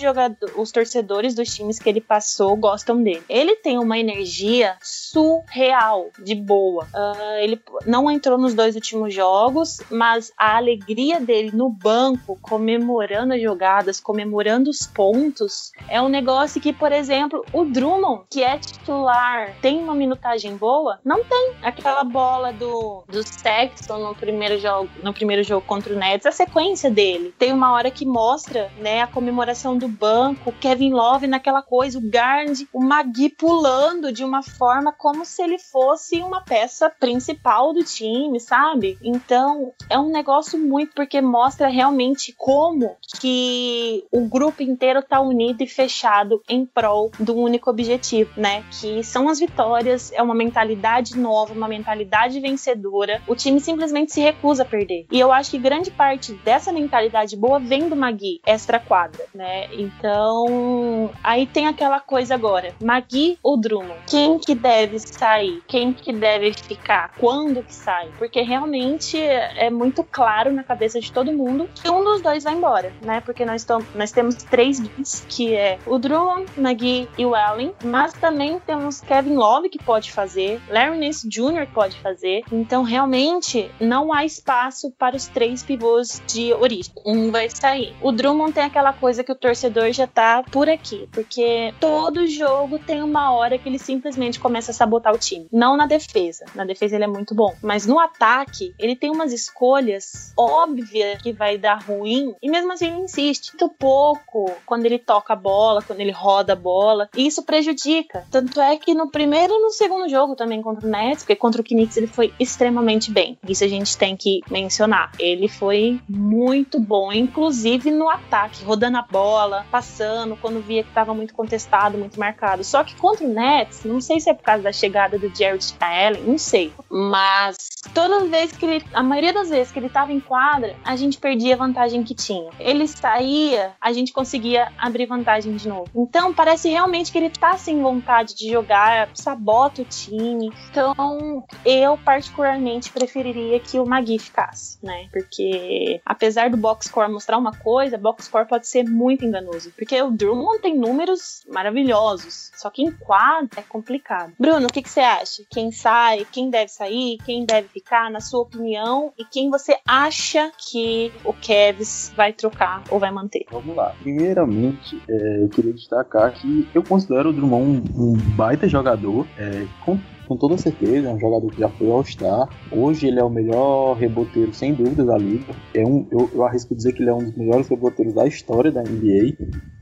os torcedores dos times que ele passou gostam dele. Ele tem uma energia surreal, de boa. Uh, ele não entrou nos dois últimos jogos, mas a alegria dele no banco, comemorando as jogadas, comemorando os pontos, é um negócio que, por exemplo, o Drummond, que é titular, tem uma minutagem boa, não tem aquela bola do, do Sexton no primeiro jogo, no primeiro jogo contra o Nets, a sequência dele. Tem uma hora que mostra, né, a comemoração do banco, Kevin Love naquela coisa, o Garnd, o Magui pulando de uma forma como se ele fosse uma peça principal do time, sabe? Então, é um negócio muito porque mostra realmente como que o grupo inteiro tá unido e fechado em prol do único objetivo, né? Que são as vitórias, é uma mentalidade mentalidade nova, uma mentalidade vencedora, o time simplesmente se recusa a perder. E eu acho que grande parte dessa mentalidade boa vem do Magui extra quadra, né? Então, aí tem aquela coisa agora, Magui ou Drummond? Quem que deve sair? Quem que deve ficar? Quando que sai? Porque realmente é muito claro na cabeça de todo mundo que um dos dois vai embora, né? Porque nós, nós temos três bits, que é o Drummond, Magui e o Allen, mas também temos Kevin Love que pode fazer, Larry Nance Jr. pode fazer. Então, realmente, não há espaço para os três pivôs de origem. Um vai sair. O Drummond tem aquela coisa que o torcedor já tá por aqui, porque todo jogo tem uma hora que ele simplesmente começa a sabotar o time. Não na defesa. Na defesa ele é muito bom. Mas no ataque, ele tem umas escolhas óbvias que vai dar ruim, e mesmo assim ele insiste. Muito pouco quando ele toca a bola, quando ele roda a bola. E isso prejudica. Tanto é que no primeiro e no segundo jogo também contra o Nets, porque contra o Knicks ele foi extremamente bem. Isso a gente tem que mencionar. Ele foi muito bom, inclusive no ataque, rodando a bola, passando quando via que estava muito contestado, muito marcado. Só que contra o Nets, não sei se é por causa da chegada do Jared Allen, não sei, mas todas as vezes que ele, a maioria das vezes que ele estava em quadra, a gente perdia a vantagem que tinha. Ele saía, a gente conseguia abrir vantagem de novo. Então parece realmente que ele tá sem vontade de jogar, sabota o time. Então eu particularmente preferiria que o Magui ficasse, né? Porque apesar do box score mostrar uma coisa, box score pode ser muito enganoso, porque o Drummond tem números maravilhosos, só que em quadro é complicado. Bruno, o que, que você acha? Quem sai, quem deve sair, quem deve ficar, na sua opinião, e quem você acha que o Kevs vai trocar ou vai manter? Vamos lá. Primeiramente, é, eu queria destacar que eu considero o Drummond um, um baita jogador, é, com com toda certeza, é um jogador que já foi All-Star. Hoje ele é o melhor reboteiro, sem dúvida, da liga. É um, eu, eu arrisco dizer que ele é um dos melhores reboteiros da história da NBA.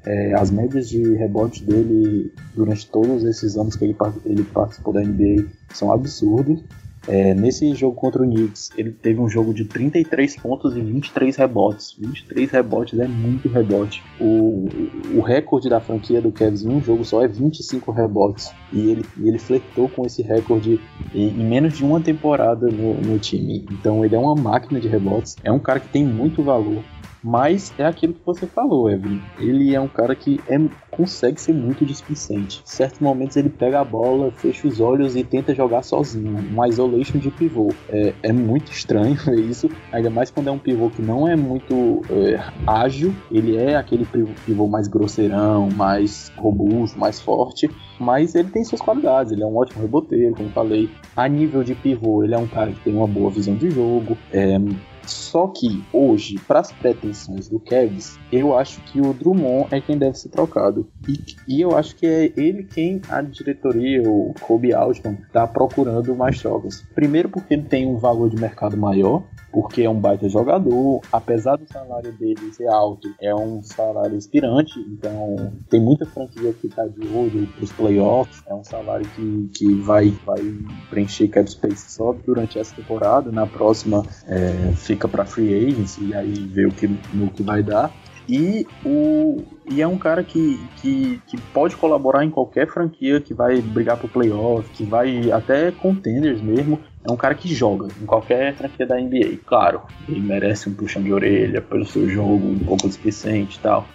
É, as médias de rebote dele durante todos esses anos que ele, ele participou da NBA são absurdos. É, nesse jogo contra o Knicks, ele teve um jogo de 33 pontos e 23 rebotes. 23 rebotes é muito rebote. O, o recorde da franquia do Cavs em um jogo só é 25 rebotes. E ele, ele flertou com esse recorde em, menos de uma temporada no, no time. Então ele é uma máquina de rebotes. É um cara que tem muito valor. Mas é aquilo que você falou, Evelyn. Ele é um cara que é, consegue ser muito displicente. Em certos momentos ele pega a bola, fecha os olhos e tenta jogar sozinho. Um isolation de pivô. É, é muito estranho ver isso, ainda mais quando é um pivô que não é muito é, ágil. Ele é aquele pivô mais grosseirão, mais robusto, mais forte. Mas ele tem suas qualidades, ele é um ótimo reboteiro, como falei. A nível de pivô, ele é um cara que tem uma boa visão de jogo, é, só que hoje, para as pretensões do Cavs, eu acho que o Drummond é quem deve ser trocado. E, e eu acho que é ele quem a diretoria, o Kobe Altman, está procurando mais trocas. Primeiro porque ele tem um valor de mercado maior, porque é um baita jogador, apesar do salário dele ser alto, é um salário inspirante, então tem muita franquia que está de olho para os playoffs, é um salário que, que vai, vai preencher cap space só durante essa temporada, na próxima é, fica para free agency e aí vê o que, no que vai dar. E, o, e é um cara que, que, que pode colaborar em qualquer franquia que vai brigar pro playoff, que vai até contenders mesmo. É um cara que joga em qualquer franquia da NBA. Claro, ele merece um puxão de orelha pelo seu jogo um pouco displicente e tal.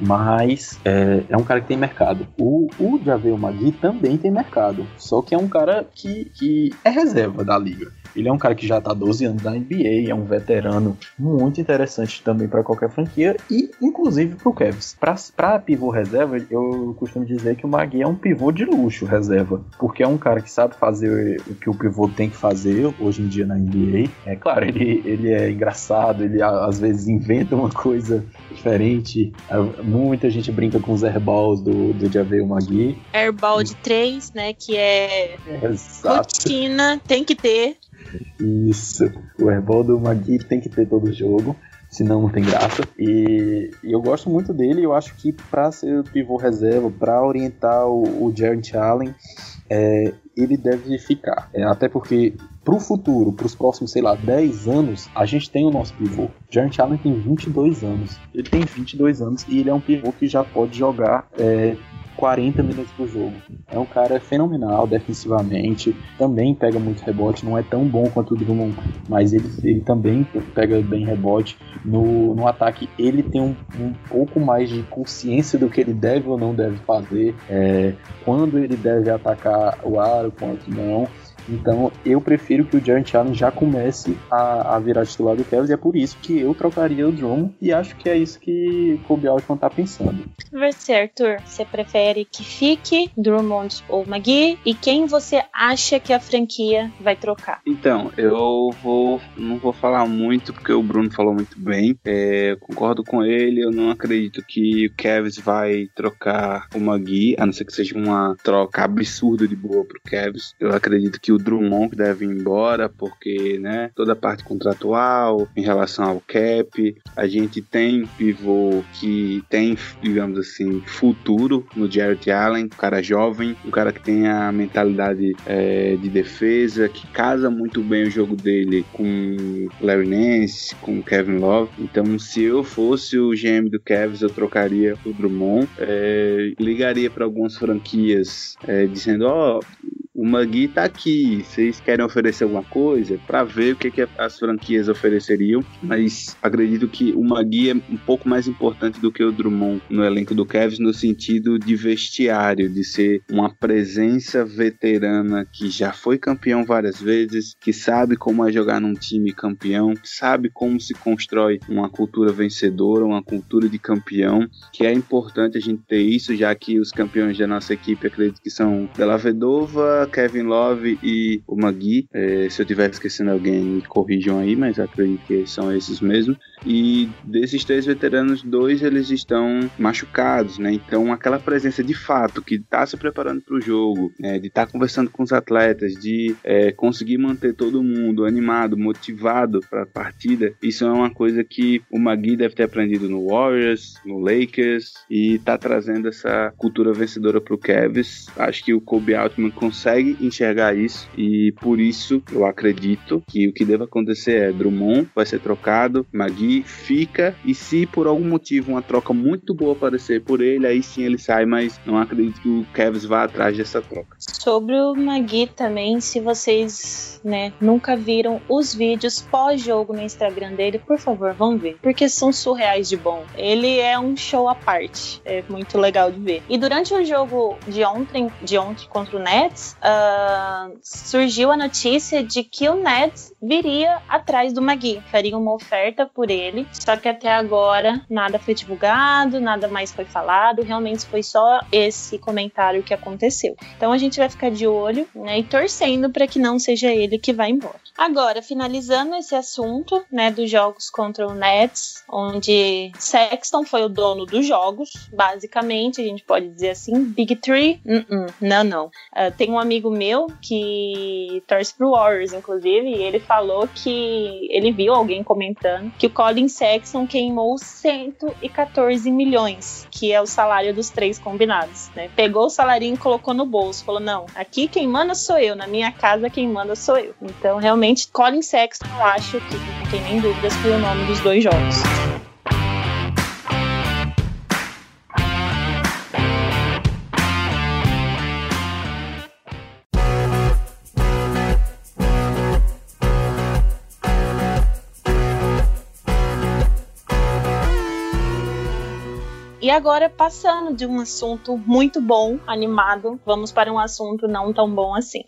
Mas é, é, um cara que tem mercado. O, o Javel Magui também tem mercado. Só que é um cara que, que é reserva da liga. Ele é um cara que já está 12 anos na NBA, é um veterano muito interessante também para qualquer franquia e inclusive para o Cavs. Para pivô reserva, eu costumo dizer que o Magui é um pivô de luxo reserva, porque é um cara que sabe fazer o que o pivô tem que fazer hoje em dia na NBA. É claro, ele, ele é engraçado, ele às vezes inventa uma coisa diferente. Muita gente brinca com os airballs do, do Javel Magui. Airball de 3, né? Que é Exato. rotina, tem que ter. Isso. O airball do Magui tem que ter todo o jogo senão não tem graça. E, e, eu gosto muito dele. Eu acho que para ser o pivô reserva, para orientar o, o Jarrett Allen, é, ele deve ficar. É, até porque pro futuro, pros próximos, sei lá, 10 anos, a gente tem o nosso pivô. Jarrett Allen tem 22 anos. Ele tem 22 anos e ele é um pivô que já pode jogar é, 40 minutos por jogo. É um cara fenomenal defensivamente, também pega muito rebote, não é tão bom quanto o Drummond, mas ele, ele também pega bem rebote. No, no ataque, ele tem um, um pouco mais de consciência do que ele deve ou não deve fazer, é, quando ele deve atacar o aro, quanto não. Então eu prefiro que o Jarrett Allen já comece a, a virar titular do Cavs e é por isso que eu trocaria o Drummond e acho que é isso que o Kobe Altman tá pensando. Você, Arthur, você prefere que fique Drummond ou McGee? E quem você acha que a franquia vai trocar? Então, eu vou não vou falar muito porque o Bruno falou muito bem. É, concordo com ele, eu não acredito que o Cavs vai trocar o McGee, a não ser que seja uma troca absurda de boa pro Cavs. Eu acredito que o Drummond que deve ir embora, porque, né, toda a parte contratual, em relação ao cap, a gente tem pivô que tem, digamos assim, futuro no Jarrett Allen, um cara jovem, um cara que tem a mentalidade é, de defesa, que casa muito bem o jogo dele com Larry Nance, com Kevin Love. Então, se eu fosse o GM do Cavs, eu trocaria o Drummond, é, ligaria para algumas franquias é, dizendo: Ó, oh, o Magui tá aqui. Vocês querem oferecer alguma coisa? Para ver o que, que as franquias ofereceriam. Mas acredito que o Magui é um pouco mais importante do que o Drummond no elenco do Cavs, no sentido de vestiário, de ser uma presença veterana que já foi campeão várias vezes, que sabe como é jogar num time campeão, sabe como se constrói uma cultura vencedora, uma cultura de campeão, que é importante a gente ter isso, já que os campeões da nossa equipe acredito que são Della Vedova, Kevin Love e o Magui. É, se eu estiver esquecendo alguém, corrijam aí, mas acredito que são esses mesmo. E desses três veteranos, dois eles estão machucados, né? Então aquela presença de fato que está se preparando para o jogo, né? de estar tá conversando com os atletas, de é, conseguir manter todo mundo animado, motivado para a partida, isso é uma coisa que o Magui deve ter aprendido no Warriors, no Lakers e está trazendo essa cultura vencedora para o Cavs. Acho que o Kobe Altman consegue enxergar isso e por isso eu acredito que o que deve acontecer é Drummond vai ser trocado, Magui fica e se por algum motivo uma troca muito boa aparecer por ele, aí sim ele sai, mas não acredito que o Cavs vá atrás dessa troca. Sobre o Magui também, se vocês né, nunca viram os vídeos pós-jogo no Instagram dele, por favor, vão ver, porque são surreais de bom. Ele é um show à parte, é muito legal de ver. E durante o jogo de ontem, de ontem contra o Nets, uh, surgiu a notícia de que o Nets viria atrás do Magui, faria uma oferta por ele, só que até agora nada foi divulgado, nada mais foi falado, realmente foi só esse comentário que aconteceu. Então a gente vai ficar de olho né, e torcendo para que não seja ele que vai embora. Agora, finalizando esse assunto né, dos jogos contra o Nets, onde Sexton foi o dono dos jogos, basicamente, a gente pode dizer assim, Big Three? Uh -uh, não, não. Uh, tem um amigo amigo meu que torce pro Warriors, inclusive, e ele falou que ele viu alguém comentando que o Colin Sexton queimou 114 milhões, que é o salário dos três combinados, né? Pegou o salarinho e colocou no bolso, falou: "Não, aqui quem manda sou eu, na minha casa quem manda sou eu". Então, realmente, Colin Sexton, eu acho que não tem nem dúvidas foi o nome dos dois jogos. E agora, passando de um assunto muito bom, animado, vamos para um assunto não tão bom assim.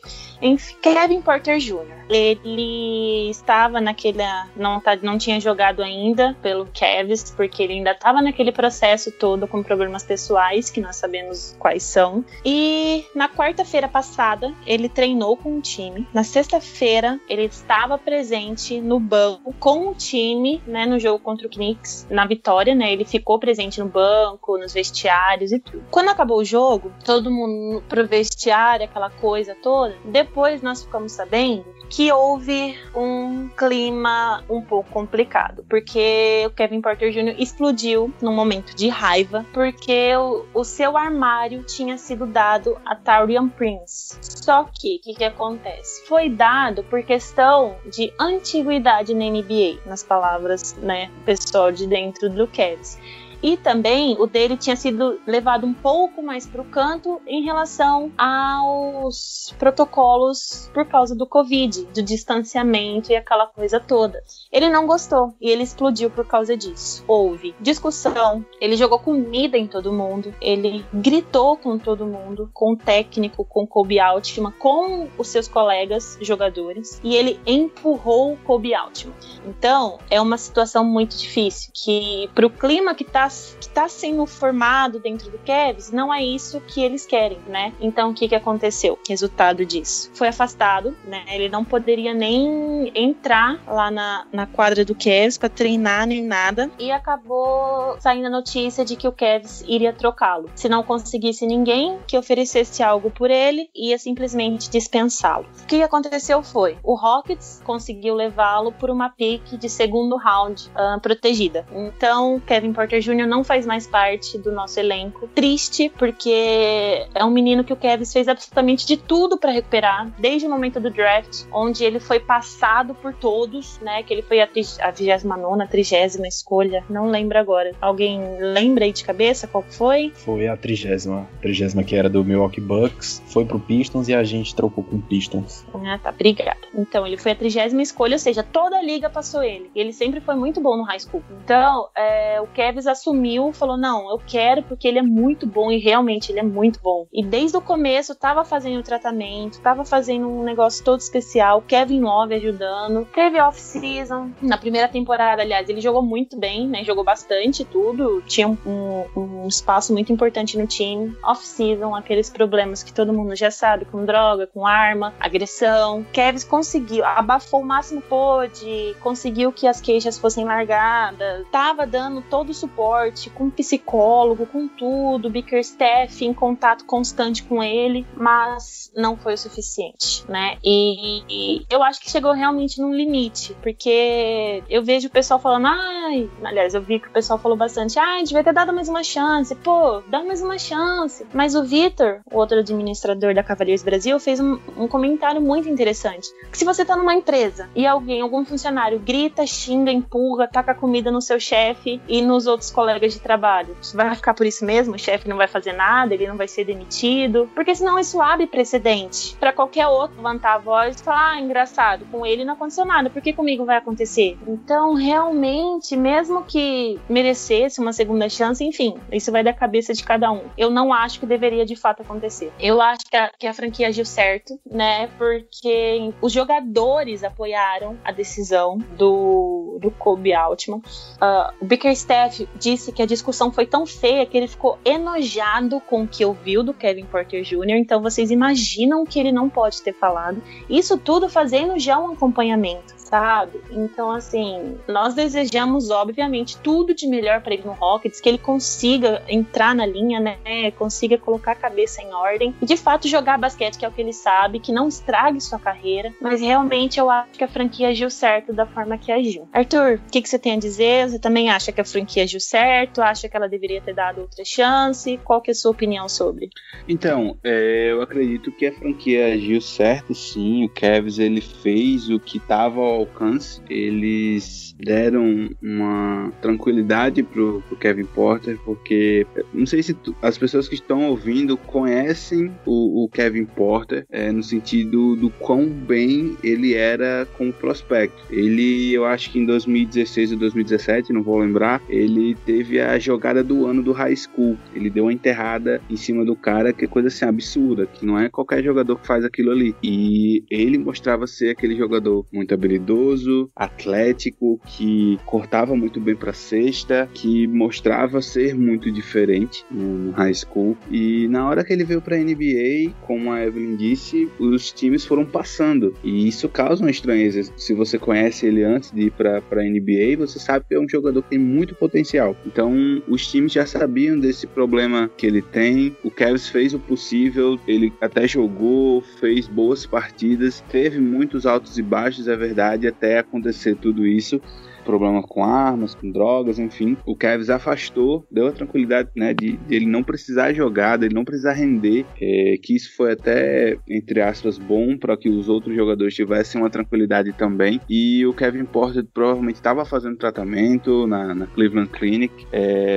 Kevin Porter Jr. Ele estava naquele. Não, tá, não tinha jogado ainda pelo Cavs, porque ele ainda estava naquele processo todo com problemas pessoais, que nós sabemos quais são. E na quarta-feira passada, ele treinou com o time. Na sexta-feira, ele estava presente no banco com o time, né, no jogo contra o Knicks, na vitória, né? Ele ficou presente no banco banco, nos vestiários e tudo. Quando acabou o jogo, todo mundo pro vestiário, aquela coisa toda, depois nós ficamos sabendo que houve um clima um pouco complicado, porque o Kevin Porter Jr. explodiu num momento de raiva, porque o, o seu armário tinha sido dado a Taurian Prince. Só que, o que, que acontece? Foi dado por questão de antiguidade na NBA, nas palavras, né, pessoal de dentro do Cavs. E também o dele tinha sido levado um pouco mais para o canto em relação aos protocolos por causa do Covid, do distanciamento e aquela coisa toda. Ele não gostou e ele explodiu por causa disso. Houve discussão, ele jogou comida em todo mundo, ele gritou com todo mundo, com o técnico, com Kobe Altman, com os seus colegas jogadores e ele empurrou o Kobe Altman. Então é uma situação muito difícil que para o clima que está tá, que tá sendo formado dentro do Cavs não é isso que eles querem, né? Então o que que aconteceu? Resultado disso. Foi afastado, né? Ele não poderia nem entrar lá na, na quadra do Cavs para treinar nem nada. E acabou saindo a notícia de que o Cavs iria trocá-lo. Se não conseguisse ninguém que oferecesse algo por ele, ia simplesmente dispensá-lo. O que aconteceu foi: o Rockets conseguiu levá-lo por uma pick de segundo round uh, protegida. Então, Kevin Porter Jr. não faz mais parte do nosso elenco. Triste, porque é um menino que o Kevin fez absolutamente de tudo para recuperar, desde o momento do draft, onde ele foi passado por todos, né? Que ele foi a, 29, 30 escolha, não lembro agora. Alguém lembra aí de cabeça qual foi? Foi a 30, 30 que era do Milwaukee Bucks, foi pro Pistons e a gente trocou com o Pistons. Ah, tá, obrigada. Então, ele foi a 30 escolha, ou seja, toda a liga passou ele. E ele sempre foi muito bom no high school. Então, é, o Kevs assumiu, falou: não, eu quero porque ele é muito bom e realmente ele é muito bom. E desde o começo tava fazendo o tratamento, tava fazendo um negócio todo especial. Kevin Love ajudando. Teve off-season. Na primeira temporada, aliás, ele jogou muito bem, né? Jogou bastante tudo. Tinha um, um, um espaço muito importante no time. Off-season, aqueles problemas que todo mundo já sabe, com droga, com arma, agressão. Kevs conseguiu, abafou o máximo pôde, conseguiu que as queixas fossem largadas, tava dando todo o suporte, com psicólogo, com tudo, Bickerstaff em contato constante com ele, mas não foi o suficiente, né? E, e, eu acho que chegou realmente num limite, porque eu vejo o pessoal falando, ai, aliás, eu vi que o pessoal falou bastante, ai, devia ter dado mais uma chance, pô, dá mais uma chance. Mas o Vitor, o outro administrador da Cavaliers Brasil, fez um, um comentário muito interessante. Que se você tá numa empresa e alguém, algum funcionário grita, xinga, empurra, taca comida no seu chefe e nos outros colegas de trabalho, vai ficar por isso mesmo? O chefe não vai fazer nada, ele não vai ser demitido? Porque senão isso abre precedente para qualquer outro levantar a voz e falar: ah, engraçado, com ele não aconteceu nada, por que comigo vai acontecer? Então, realmente, mesmo que merecesse uma segunda chance, enfim, isso vai da cabeça de cada um. Eu não acho que deveria de fato acontecer. Eu acho que a, que a franquia agiu certo, né? Porque os jogadores apoiaram a decisão do, do Kobe Altman. Uh, o Bickerstaff disse que a discussão foi tão feia que ele ficou enojado com o que ouviu do Kevin Porter Jr. Então vocês imaginam que ele não pode ter falado. Isso tudo fazendo já um acompanhamento sabe? Então, assim, nós desejamos, obviamente, tudo de melhor para ele no Rockets, que ele consiga entrar na linha, né? Consiga colocar a cabeça em ordem e, de fato, jogar basquete, que é o que ele sabe, que não estrague sua carreira. Mas realmente eu acho que a franquia agiu certo da forma que agiu. Arthur, o que, que você tem a dizer? Você também acha que a franquia agiu certo? Acha que ela deveria ter dado outra chance? Qual que é a sua opinião sobre? Então, é, eu acredito que a franquia agiu certo, sim. O Kevs ele fez o que estava alcance, eles deram uma tranquilidade pro, pro Kevin Porter, porque não sei se tu, as pessoas que estão ouvindo conhecem o, o Kevin Porter é, no sentido do quão bem ele era como prospecto. Ele, eu acho que em 2016 ou 2017, não vou lembrar, ele teve a jogada do ano do high school. Ele deu uma enterrada em cima do cara, que é coisa assim absurda, que não é qualquer jogador que faz aquilo ali. E ele mostrava ser aquele jogador muito habilidoso habilidoso, atlético, que cortava muito bem para cesta, que mostrava ser muito diferente no high school. E na hora que ele veio para NBA, como a Evelyn disse, os times foram passando e isso causa uma estranheza. Se você conhece ele antes de ir para NBA, você sabe que é um jogador que tem muito potencial. Então os times já sabiam desse problema que ele tem. O Cavs fez o possível, ele até jogou, fez boas partidas, teve muitos altos e baixos, é verdade até acontecer tudo isso problema com armas, com drogas, enfim. O Cavs afastou, deu a tranquilidade, né, de, de ele não precisar jogar, de ele não precisar render, é, que isso foi até, entre aspas, bom para que os outros jogadores tivessem uma tranquilidade também. E o Kevin Porter provavelmente estava fazendo tratamento na, na Cleveland Clinic,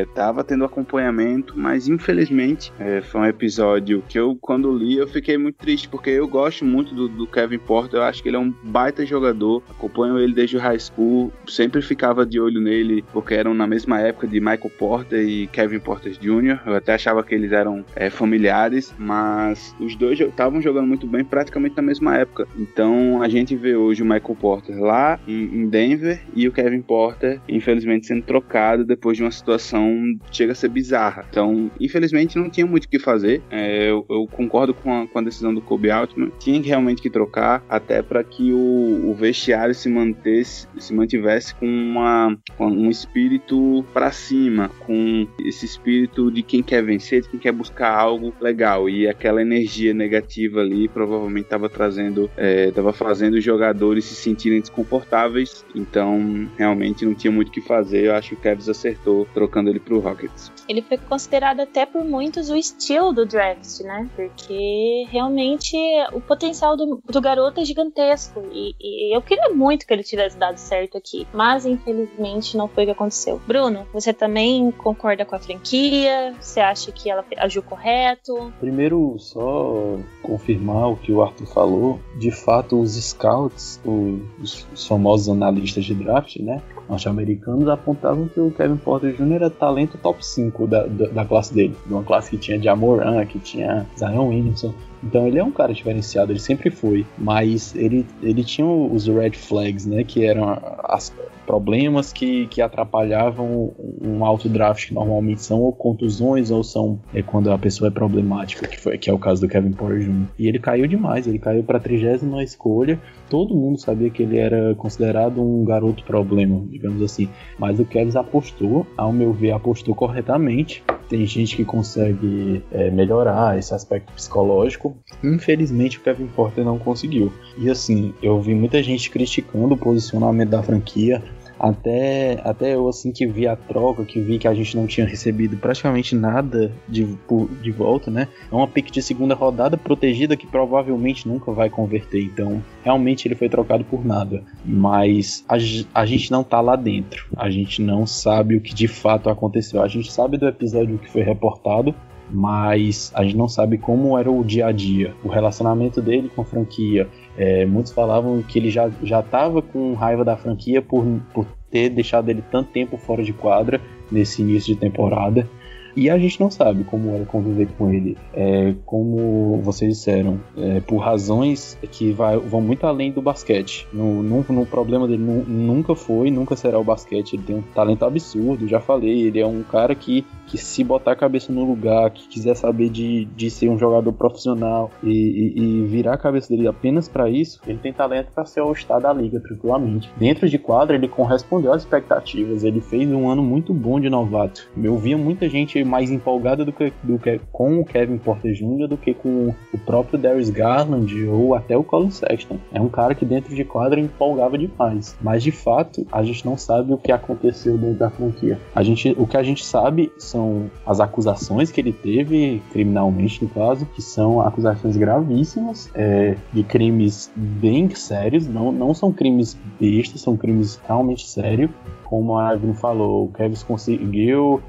estava é, tendo acompanhamento, mas infelizmente é, foi um episódio que eu, quando li, eu fiquei muito triste, porque eu gosto muito do, do Kevin Porter, eu acho que ele é um baita jogador, acompanho ele desde o high school, sempre sempre ficava de olho nele, porque eram na mesma época de Michael Porter e Kevin Porter Jr. Eu até achava que eles eram é, familiares, mas os dois estavam jogando muito bem praticamente na mesma época. Então a gente vê hoje o Michael Porter lá em, Denver e o Kevin Porter, infelizmente, sendo trocado depois de uma situação chega a ser bizarra. Então, infelizmente, não tinha muito o que fazer. É, eu, eu, concordo com a, com a, decisão do Kobe Altman. Tinha realmente que trocar, até para que o, o, vestiário se mantesse, se mantivesse com, uma, um espírito para cima, com esse espírito de quem quer vencer, de quem quer buscar algo legal. E aquela energia negativa ali provavelmente estava trazendo, estava é, fazendo os jogadores se sentirem desconfortáveis. Então, realmente não tinha muito o que fazer. Eu acho que o Cavs acertou trocando ele pro Rockets. Ele foi considerado até por muitos o estilo do draft, né? Porque realmente o potencial do, do garoto é gigantesco. E, e, eu queria muito que ele tivesse dado certo aqui. Mas infelizmente não foi o que aconteceu. Bruno, você também concorda com a franquia? Você acha que ela agiu correto? Primeiro, só confirmar o que o Arthur falou. De fato, os scouts, os, os famosos analistas de draft, né? norte-americanos apontavam que o Kevin Porter Jr. era talento top 5 da, da, da, classe dele. De uma classe que tinha Jamoran, que tinha Zion Williamson. Então ele é um cara diferenciado, ele sempre foi. Mas ele, ele tinha os red flags, né? Que eram as problemas que, que atrapalhavam um alto draft, que normalmente são ou contusões ou são é, quando a pessoa é problemática, que, foi, que é o caso do Kevin Porter Jr. E ele caiu demais, ele caiu para trigésima escolha. Todo mundo sabia que ele era considerado um garoto problema, digamos assim. Mas o Kevin apostou, ao meu ver, apostou corretamente tem gente que consegue é, melhorar esse aspecto psicológico. Infelizmente, o Kevin Porter não conseguiu. E assim, eu vi muita gente criticando o posicionamento da franquia, até, até eu, assim, que vi a troca, que vi que a gente não tinha recebido praticamente nada de, de volta, né? É uma pick de segunda rodada protegida que provavelmente nunca vai converter. Então, realmente ele foi trocado por nada. Mas a, a gente não tá lá dentro. A gente não sabe o que de fato aconteceu. A gente sabe do episódio que foi reportado, mas a gente não sabe como era o dia a dia, o relacionamento dele com a franquia. É, muitos falavam que ele já estava com raiva da franquia por, por ter deixado ele tanto tempo fora de quadra nesse início de temporada. E a gente não sabe como era conviver com ele. É, como vocês disseram, é, por razões que vai, vão muito além do basquete. No, no, no problema dele nu, nunca foi, nunca será o basquete. Ele tem um talento absurdo, já falei. Ele é um cara que que se botar a cabeça no lugar, que quiser saber de, de ser um jogador profissional e, e, e virar a cabeça dele apenas para isso, ele tem talento para ser o estado da liga tranquilamente. Dentro de quadra, ele correspondeu às expectativas, ele fez um ano muito bom de novato. Eu via muita gente mais empolgada do que, do que com o Kevin Porter Jr. do que com o próprio Darius Garland ou até o Colin Sexton. É um cara que dentro de quadra empolgava demais, mas de fato a gente não sabe o que aconteceu dentro da franquia. A gente, o que a gente sabe são as acusações que ele teve, criminalmente no caso, que são acusações gravíssimas, é, de crimes bem sérios, não, não são crimes bestas, são crimes realmente sérios. Como a Evelyn falou, o Kevin conseguiu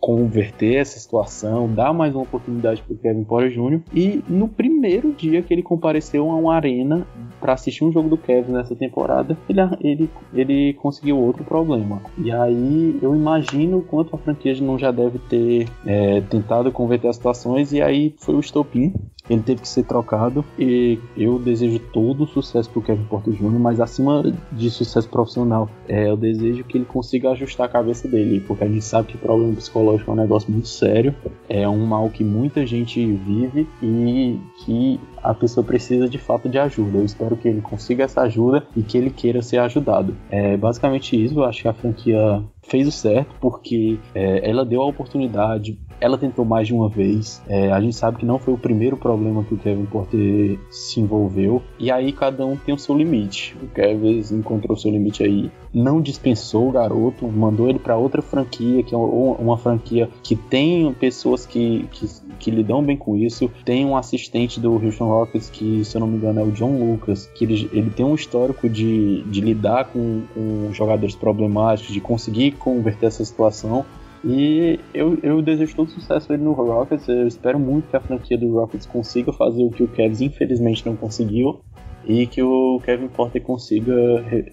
converter essa situação, dar mais uma oportunidade para Kevin Porter Jr. E no primeiro dia que ele compareceu a uma arena para assistir um jogo do Kevin nessa temporada, ele, ele, ele conseguiu outro problema. E aí eu imagino o quanto a franquia não já deve ter é, tentado converter as situações, e aí foi o estopim ele teve que ser trocado e eu desejo todo o sucesso pro Kevin Porter Jr., mas acima de sucesso profissional, é, eu desejo que ele consiga ajustar a cabeça dele, porque a gente sabe que problema psicológico é um negócio muito sério, é um mal que muita gente vive e que a pessoa precisa de fato de ajuda. Eu espero que ele consiga essa ajuda e que ele queira ser ajudado. É basicamente isso, eu acho que a franquia fez o certo porque é, ela deu a oportunidade ela tentou mais de uma vez. É, a gente sabe que não foi o primeiro problema que o Kevin Porter se envolveu. E aí cada um tem o seu limite. O Kevin encontrou o seu limite aí. Não dispensou o garoto, mandou ele para outra franquia, que é uma franquia que tem pessoas que, que, que lidam bem com isso. Tem um assistente do Houston Rockets, que se eu não me engano é o John Lucas, que ele, ele tem um histórico de, de lidar com, com jogadores problemáticos, de conseguir converter essa situação. E eu, eu desejo todo sucesso ele no Rockets. Eu espero muito que a franquia do Rockets consiga fazer o que o Cavs infelizmente não conseguiu. E que o Kevin Porter consiga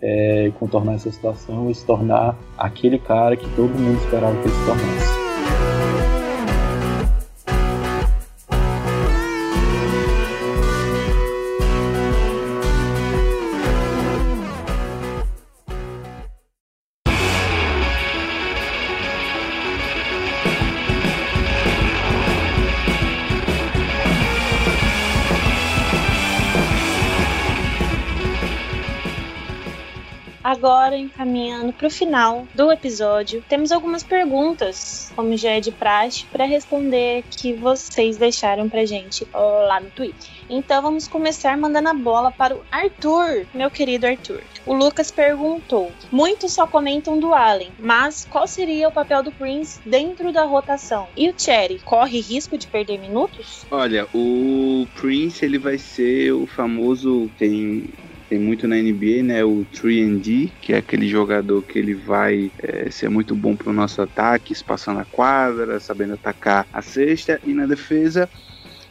é, contornar essa situação e se tornar aquele cara que todo mundo esperava que ele se tornasse. Agora, encaminhando para o final do episódio, temos algumas perguntas, como já é de praxe, para responder que vocês deixaram pra gente lá no Twitter. Então vamos começar mandando a bola para o Arthur, meu querido Arthur. O Lucas perguntou: Muitos só comentam do Allen, mas qual seria o papel do Prince dentro da rotação? E o Cherry corre risco de perder minutos? Olha, o Prince ele vai ser o famoso tem tem muito na NBA, né? O 3D, que é aquele jogador que ele vai é, ser muito bom para o nosso ataque, espaçando a quadra, sabendo atacar a cesta e na defesa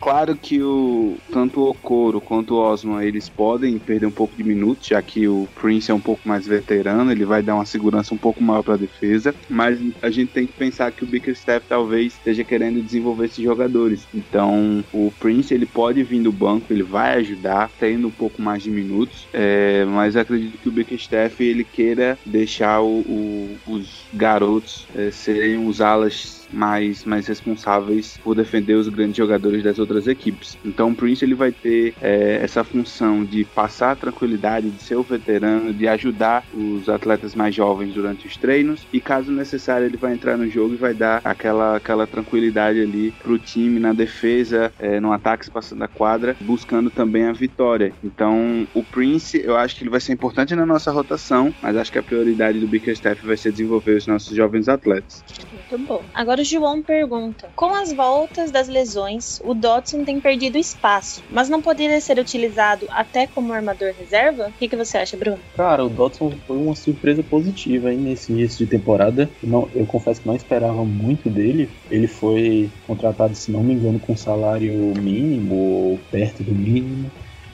Claro que o tanto o Okoro quanto o Osman eles podem perder um pouco de minutos, já que o Prince é um pouco mais veterano, ele vai dar uma segurança um pouco maior para a defesa, mas a gente tem que pensar que o Bickerstaff talvez esteja querendo desenvolver esses jogadores. Então, o Prince ele pode vir do banco, ele vai ajudar, tendo um pouco mais de minutos, é, mas acredito que o Bickerstaff ele queira deixar o, o, os garotos é, serem os alas mais, mais responsáveis por defender os grandes jogadores das outras equipes. Então o Prince ele vai ter é, essa função de passar tranquilidade, de ser o veterano, de ajudar os atletas mais jovens durante os treinos e caso necessário ele vai entrar no jogo e vai dar aquela, aquela tranquilidade ali pro time na defesa, é, no ataque passando a quadra, buscando também a vitória. Então o Prince eu acho que ele vai ser importante na nossa rotação, mas acho que a prioridade do Bickerstaff vai ser desenvolver os nossos jovens atletas. Muito bom. Agora o João pergunta: Com as voltas das lesões, o Dotson tem perdido espaço, mas não poderia ser utilizado até como armador reserva? O que, que você acha, Bruno? Cara, o Dotson foi uma surpresa positiva aí nesse início de temporada. Não, eu confesso que não esperava muito dele. Ele foi contratado, se não me engano, com salário mínimo ou perto do mínimo.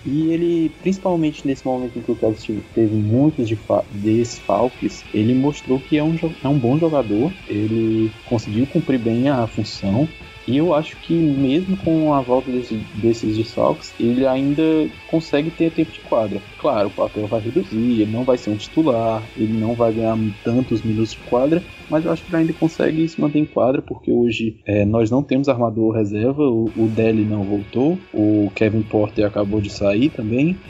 E ele, principalmente nesse momento em que o Kelsey teve muitos desfalques, ele mostrou que é um, é um bom jogador, ele conseguiu cumprir bem a função e eu acho que mesmo com a volta desse, desses desfalques, ele ainda consegue ter tempo de quadra. Claro, o papel vai reduzir, ele não vai ser um titular, ele não vai ganhar tantos minutos de quadra, mas eu acho que ele ainda consegue se manter em quadra, porque hoje é, nós não temos armador reserva, o, o Deli não voltou, o Kevin Porter acabou de sair também,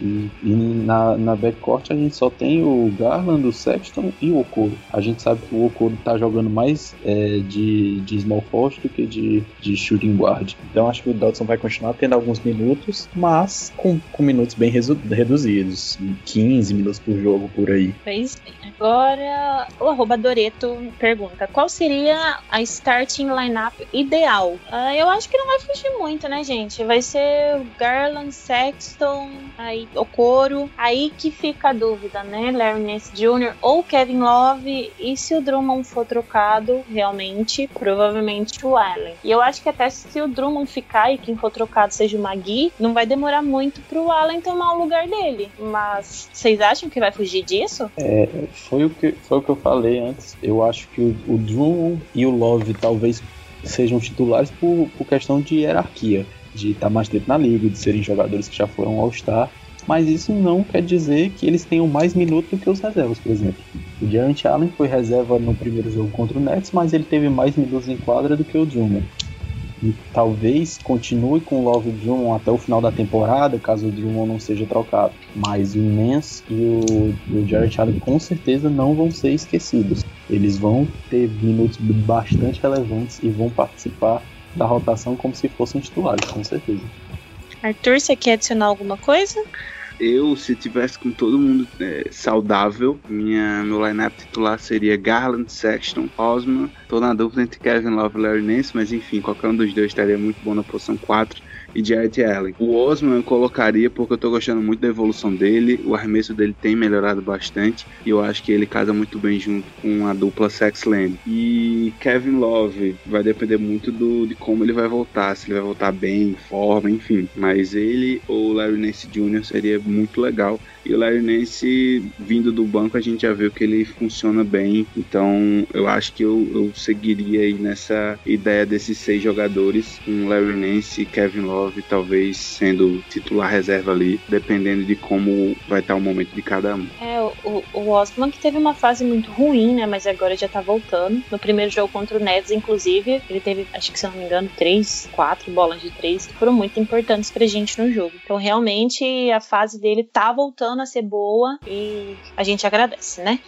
e, na, na backcourt a gente só tem o Garland, o Sexton e o Okoro. A gente sabe que o Okoro tá jogando mais é, de, de small forward do que de, de shooting guard. Então acho que o Dodson vai continuar tendo alguns minutos, mas com, com minutos bem reduzidos 15 minutos por jogo por aí. Pois bem. Agora o arroba Doreto pergunta: qual seria a starting lineup ideal? Uh, eu acho que não vai fugir muito, né, gente? Vai ser Garland, Sexton, aí o Coro. Aí que fica a dúvida, né? Larry Nance Jr. ou Kevin Love. E se o Drummond for trocado, realmente, provavelmente o Allen. E eu acho que até se o Drummond ficar e quem for trocado seja o Magui, não vai demorar muito pro Allen tomar o lugar dele. Mas vocês acham que vai fugir disso? É, foi o que, foi o que eu falei antes. Eu acho que o, o Drummond e o Love talvez sejam titulares por, por questão de hierarquia, de estar mais tempo na liga, de serem jogadores que já foram All-Star mas isso não quer dizer que eles tenham mais minutos do que os reservas, por exemplo. O Jarrett Allen foi reserva no primeiro jogo contra o Nets, mas ele teve mais minutos em quadra do que o Drummond. E talvez continue com o Love Drummond até o final da temporada, caso o Drummond não seja trocado. Mas o Nance e o, o Jarrett Allen com certeza não vão ser esquecidos. Eles vão ter minutos bastante relevantes e vão participar da rotação como se fossem titulares, com certeza. Arthur, você quer adicionar alguma coisa? Eu, se tivesse com todo mundo é, saudável, minha, meu lineup titular seria Garland, Sexton, Osman. Tô na dúvida entre Kevin Love e Larry Nance, mas enfim, qualquer um dos dois estaria muito bom na posição 4. E Jarrett Allen. O Osman eu colocaria porque eu tô gostando muito da evolução dele, o arremesso dele tem melhorado bastante e eu acho que ele casa muito bem junto com a dupla Sex Lane. E Kevin Love vai depender muito do, de como ele vai voltar, se ele vai voltar bem, em forma, enfim. Mas ele ou Larry Nance Jr. seria muito legal. E o Larry Nance, vindo do banco, a gente já viu que ele funciona bem. Então eu acho que eu, eu seguiria aí nessa ideia desses seis jogadores, com Larry Nance e Kevin Love, talvez sendo titular reserva ali, dependendo de como vai estar o momento de cada um. É, o, o Osman que teve uma fase muito ruim, né? Mas agora já tá voltando. No primeiro jogo contra o Nets, inclusive, ele teve, acho que se eu não me engano, três, quatro bolas de três que foram muito importantes pra gente no jogo. Então realmente a fase dele tá voltando a ser boa e a gente agradece, né?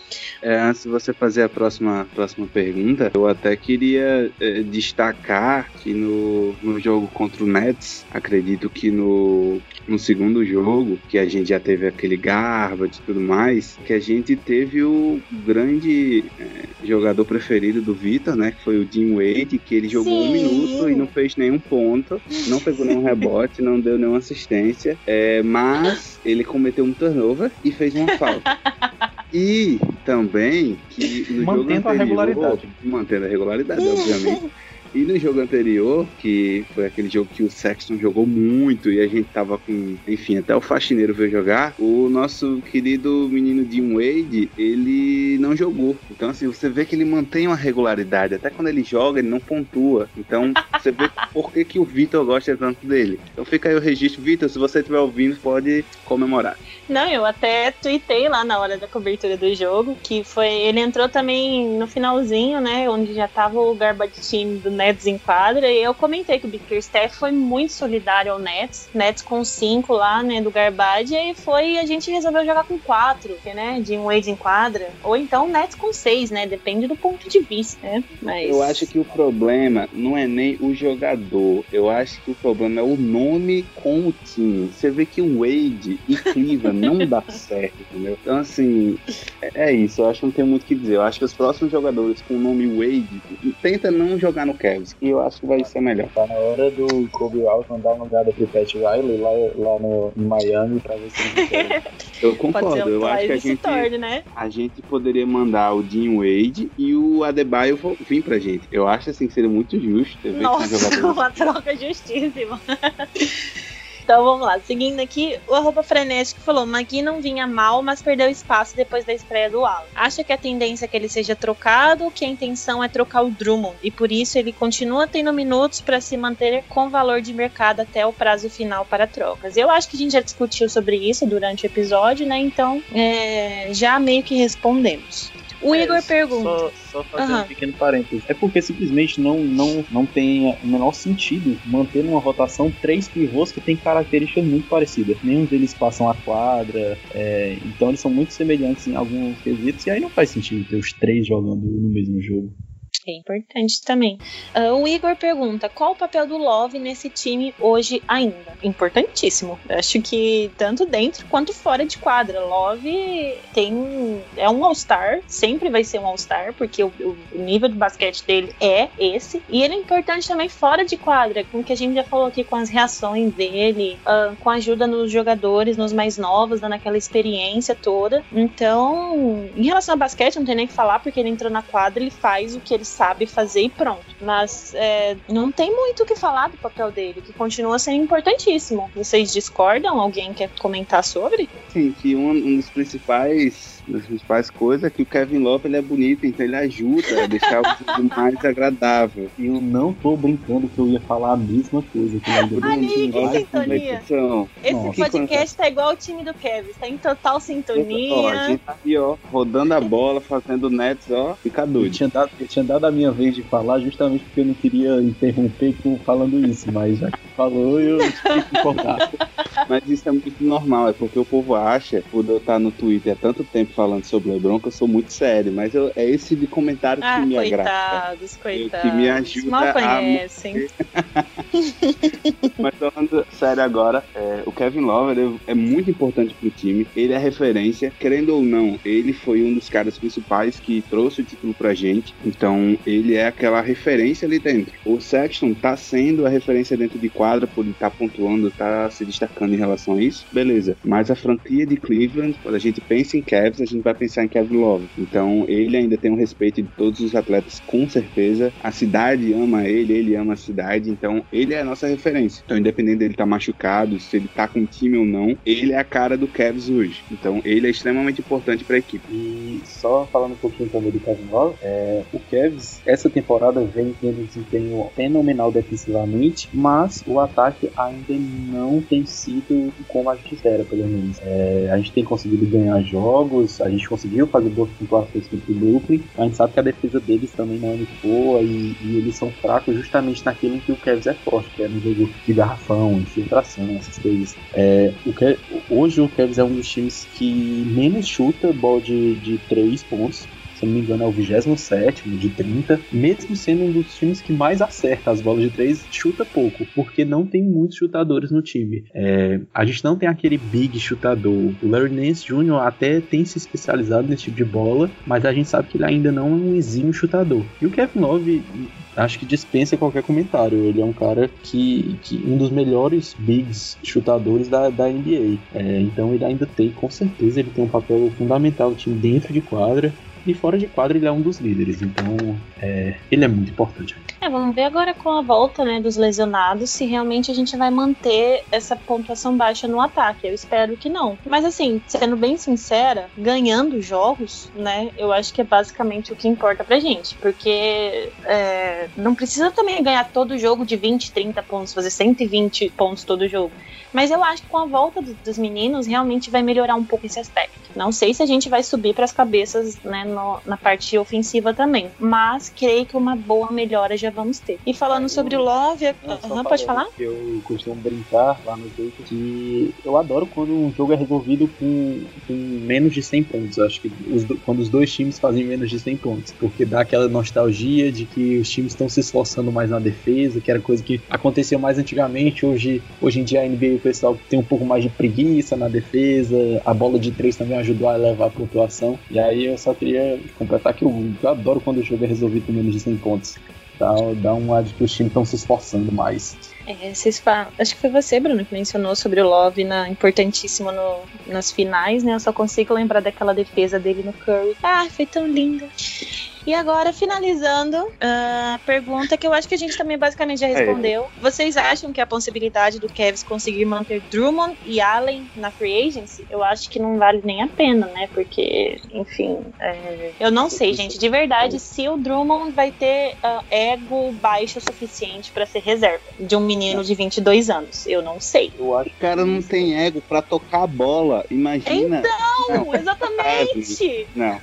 É, antes de você fazer a próxima, próxima pergunta, eu até queria é, destacar que no, no jogo contra o Nets, acredito que no, no segundo jogo, que a gente já teve aquele Garbage e tudo mais, que a gente teve o grande é, jogador preferido do Vitor, né? Que foi o Jim Wade, que ele jogou Sim. um minuto e não fez nenhum ponto, não pegou nenhum rebote, não deu nenhuma assistência, é, mas ele cometeu um turnover e fez uma falta. E também que no Mantendo jogo a anterior, regularidade. Mantendo a regularidade, obviamente. E no jogo anterior, que foi aquele jogo que o Sexton jogou muito e a gente tava com, enfim, até o faxineiro veio jogar, o nosso querido menino Jim Wade, ele não jogou. Então, assim, você vê que ele mantém uma regularidade. Até quando ele joga, ele não pontua. Então, você vê por que, que o Vitor gosta tanto dele. Então fica aí o registro. Vitor, se você estiver ouvindo, pode comemorar. Não, eu até tuitei lá na hora da cobertura do jogo, que foi. Ele entrou também no finalzinho, né? Onde já tava o garbage team do Nets em quadra. E eu comentei que o Bickerstaff foi muito solidário ao Nets. Nets com cinco lá, né? Do garbage. E aí foi. A gente resolveu jogar com quatro, que, né? De um Wade em quadra. Ou então Nets com seis, né? Depende do ponto de vista, né? Mas. Eu acho que o problema não é nem o jogador. Eu acho que o problema é o nome com o time. Você vê que o Wade e Cleveland não dá certo, entendeu? Então, assim, é é isso. Eu acho que não tem muito o que dizer. Eu acho que os próximos jogadores com o nome Wade tenta não jogar no Cavs. E eu acho que vai ser melhor. Tá na hora do Kobe Altman dar uma olhada pro Pat Riley lá, lá no, em Miami pra ver se ele quer. Eu concordo. um Eu acho que a gente, torne, né? a gente poderia mandar o Dean Wade e o Adebayo vir pra gente. Eu acho assim que seria muito justo. Que Nossa, uma troca justíssima. Então vamos lá, seguindo aqui, o arroba frenético falou: Magui não vinha mal, mas perdeu espaço depois da estreia do Alan. Acha que a tendência é que ele seja trocado que a intenção é trocar o Drummond e por isso ele continua tendo minutos para se manter com valor de mercado até o prazo final para trocas? Eu acho que a gente já discutiu sobre isso durante o episódio, né? Então é, já meio que respondemos. O É, Igor pergunta. Só, só fazendo Aham. um pequeno parênteses. É porque simplesmente não, não, não tem o menor sentido manter numa rotação três pivôs que têm características muito parecidas. Nenhum deles passam a quadra, é, então eles são muito semelhantes em alguns quesitos, e aí não faz sentido ter os três jogando no mesmo jogo. É importante também. Ah, o Igor pergunta: qual o papel do Love nesse time hoje ainda? Importantíssimo. Eu acho que tanto dentro quanto fora de quadra. Love tem. É um All-Star, sempre vai ser um All-Star, porque o, o nível de basquete dele é esse. E ele é importante também fora de quadra, com o que a gente já falou aqui, com as reações dele, ah, com a ajuda nos jogadores, nos mais novos, dando aquela experiência toda. Então, em relação ao basquete, não tem nem o que falar, porque ele entrou na quadra, ele faz o que ele sabe fazer e pronto. Mas é, não tem muito o que falar do papel dele, que continua sendo importantíssimo. Vocês discordam? Alguém quer comentar sobre? Sim, que um, um dos principais das principais coisas é que o Kevin Love ele é bonito, então ele ajuda a deixar o jogo mais agradável. Eu não tô brincando que eu ia falar a mesma coisa. Que eu Ali, que sintonia. competição. Esse Nossa. podcast tá igual o time do Kevin, tá em total Ó, a sintonia. gente tá aqui, ó, rodando a bola, fazendo nets, ó, fica Eu doido. tinha, dado, eu tinha dado a minha vez de falar justamente porque eu não queria interromper com falando isso, mas já que falou, eu tive que cortar. Mas isso é muito normal, é porque o povo acha, por eu estar no Twitter há tanto tempo falando sobre o LeBron, que eu sou muito sério, mas eu, é esse de comentário ah, que me coitados, agrada. Coitados, Que me ajuda Mal a conhecem. Mas falando sério agora, é, o Kevin Love ele é muito importante pro time. Ele é referência, querendo ou não, ele foi um dos caras principais que trouxe o título pra gente. Então, ele é aquela referência ali dentro. O Sexton tá sendo a referência dentro de quadra, por ele tá pontuando, tá se destacando em relação a isso. Beleza. Mas a franquia de Cleveland, quando a gente pensa em Cavs, a gente vai pensar em Kevin Love. Então, ele ainda tem um respeito de todos os atletas, com certeza. A cidade ama ele, ele ama a cidade. Então, ele é a nossa referência. Então, independente dele estar tá machucado, se ele tá com time ou não, ele é a cara do Cavs hoje. Então, ele é extremamente importante para a equipe. E só falando um pouquinho também do Kevin Love, é, o Cavs, essa temporada vem tendo um desempenho fenomenal defensivamente, mas o ataque ainda não tem sido como a gente espera, pelo menos. É, a gente tem conseguido ganhar jogos, a gente conseguiu fazer boas pontuações contra o Brooklyn, a gente sabe que a defesa deles também não é muito boa e, e eles são fracos justamente naquilo em que o Cavs é forte, que é no jogo de garrafão, infiltração, essas coisas. É, o que, hoje o Cavs é um dos times que menos chuta bola de, de 3 pontos se não me engano, é o 27 de 30, mesmo sendo um dos times que mais acerta as bolas de 3, chuta pouco, porque não tem muitos chutadores no time. É, a gente não tem aquele big chutador. O Larry Nance Jr. até tem se especializado nesse tipo de bola, mas a gente sabe que ele ainda não é um exímio chutador. E o Kevin Love acho que dispensa qualquer comentário. Ele é um cara que, que um dos melhores bigs chutadores da, da NBA. É, então ele ainda tem, com certeza, ele tem um papel fundamental no time dentro de quadra. E fora de quadra ele é um dos líderes, então é, ele é muito importante. É, vamos ver agora com a volta né, dos lesionados se realmente a gente vai manter essa pontuação baixa no ataque. Eu espero que não. Mas assim, sendo bem sincera, ganhando jogos, né, eu acho que é basicamente o que importa pra gente. Porque é, não precisa também ganhar todo jogo de 20, 30 pontos, fazer 120 pontos todo jogo. Mas eu acho que com a volta do, dos meninos, realmente vai melhorar um pouco esse aspecto. Não sei se a gente vai subir para as cabeças né, no, na parte ofensiva também, mas creio que uma boa melhora já vamos ter. E falando sobre o Love, uhum, pode falar? Eu costumo brincar lá no jogo que eu adoro quando um jogo é resolvido com, com menos de 100 pontos. Eu acho que os, quando os dois times fazem menos de 100 pontos, porque dá aquela nostalgia de que os times estão se esforçando mais na defesa, que era coisa que acontecia mais antigamente. Hoje, hoje em dia a NBA o pessoal tem um pouco mais de preguiça na defesa, a bola de três também ajudou a levar a pontuação. E aí eu só queria completar que eu, eu adoro quando o jogo é resolvido com menos de 100 pontos. Dá, dá um ar de que os times estão se esforçando mais. É, vocês falam, acho que foi você, Bruno, que mencionou sobre o Love na, importantíssimo no, nas finais, né? Eu só consigo lembrar daquela defesa dele no Curry. Ah, foi tão lindo. E agora, finalizando, a uh, pergunta que eu acho que a gente também basicamente já respondeu. É. Vocês acham que a possibilidade do Kevs conseguir manter Drummond e Allen na free agency? Eu acho que não vale nem a pena, né? Porque, enfim, é... eu não sei, gente, de verdade, se o Drummond vai ter uh, ego baixo o suficiente para ser reserva de um menino de 22 anos. Eu não sei. Eu acho que o cara não tem ego para tocar a bola. Imagina. Então, não. exatamente. Não.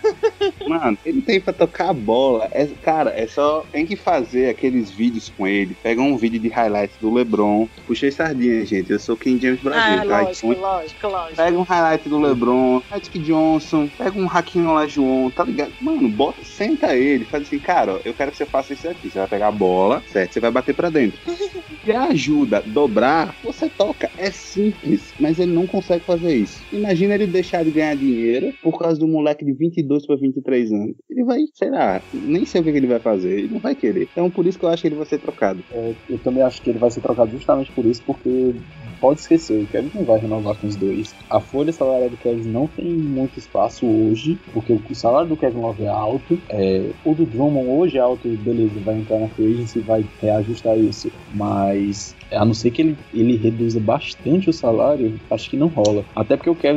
Mano, ele tem para tocar a bola. É, cara, é só. Tem que fazer aqueles vídeos com ele. Pega um vídeo de highlights do LeBron. Puxei sardinha, gente. Eu sou King James Brasil, ah, tá? Lógico, então, lógico, lógico. Pega um highlight do LeBron, Magic Johnson, pega um Hakim Olajuwon, tá ligado? Mano, bota, senta ele, faz assim, cara, ó, eu quero que você faça isso aqui. Você vai pegar a bola, certo? Você vai bater pra dentro. e ajuda dobrar, você toca. É simples, mas ele não consegue fazer isso. Imagina ele deixar de ganhar dinheiro por causa do moleque de 22 para 23 anos. Ele vai, sei lá, nem sei o que ele vai fazer. Ele não vai querer. Então por isso que eu acho que ele vai ser trocado. É, eu também acho que ele vai ser trocado justamente por isso, porque pode esquecer, o Kevin não vai renovar com os dois. A folha salarial do Kevin não tem muito espaço hoje, porque o salário do Kevin Love é alto. É, o do Drummond hoje é alto, beleza, vai entrar na free agency e vai reajustar isso. Mas a não ser que ele, ele reduza bastante o salário, acho que não rola. Até porque o Kevin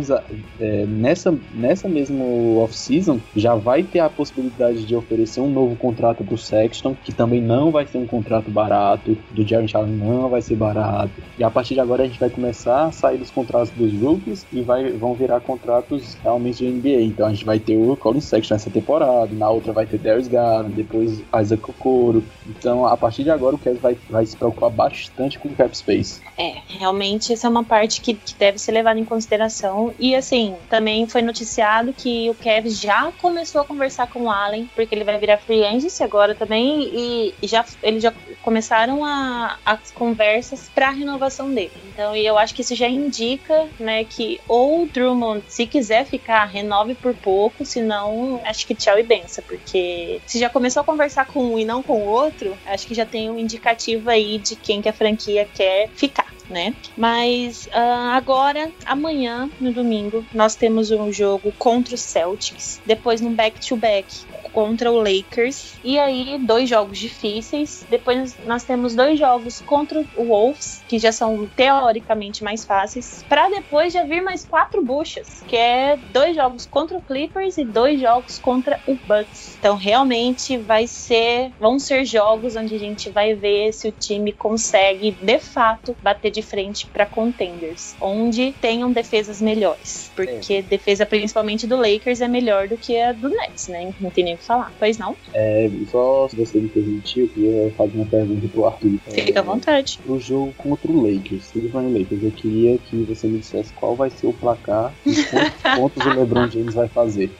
é, nessa, nessa mesmo off-season, já vai ter a possibilidade de oferecer um novo contrato pro Sexton, que também não vai ser um contrato barato, do Jaron Allen não vai ser barato. E a partir de agora a gente vai começar a sair dos contratos dos rookies e vai, vão virar contratos realmente de NBA. Então a gente vai ter o Colin Sexton nessa temporada, na outra vai ter Darius Garland, depois Isaac Okoro. Então a partir de agora o Kevin vai, vai se preocupar bastante com com cap space. É, realmente essa é uma parte que, que deve ser levada em consideração. E assim, também foi noticiado que o Kev já começou a conversar com o Allen, porque ele vai virar free agent agora também, e, já eles já começaram a, as conversas para a renovação dele. Então, e eu acho que isso já indica, né, que ou o Drummond, se quiser ficar, renove por pouco, senão acho que tchau e benção, porque se já começou a conversar com um e não com o outro, acho que já tem um indicativo aí de quem que a franquia quer ficar né? Mas uh, agora, amanhã, no domingo, nós temos um jogo contra o Celtics, depois num back-to-back contra o Lakers, e aí dois jogos difíceis. Depois nós temos dois jogos contra o Wolves, que já são teoricamente mais fáceis, para depois já vir mais quatro buchas, que é dois jogos contra o Clippers e dois jogos contra o Bucks. Então realmente vai ser, vão ser jogos onde a gente vai ver se o time consegue de fato bater de frente para contenders, onde tenham defesas melhores, porque é. defesa principalmente do Lakers é melhor do que a do Nets, né? Não tem nem o que falar. Pois não? É, só se você me permitir, eu queria fazer uma pergunta pro Arthur. Fica é, à vontade. Pro jogo contra o Lakers, Cleveland Lakers, eu queria que você me dissesse qual vai ser o placar e quantos pontos o LeBron James vai fazer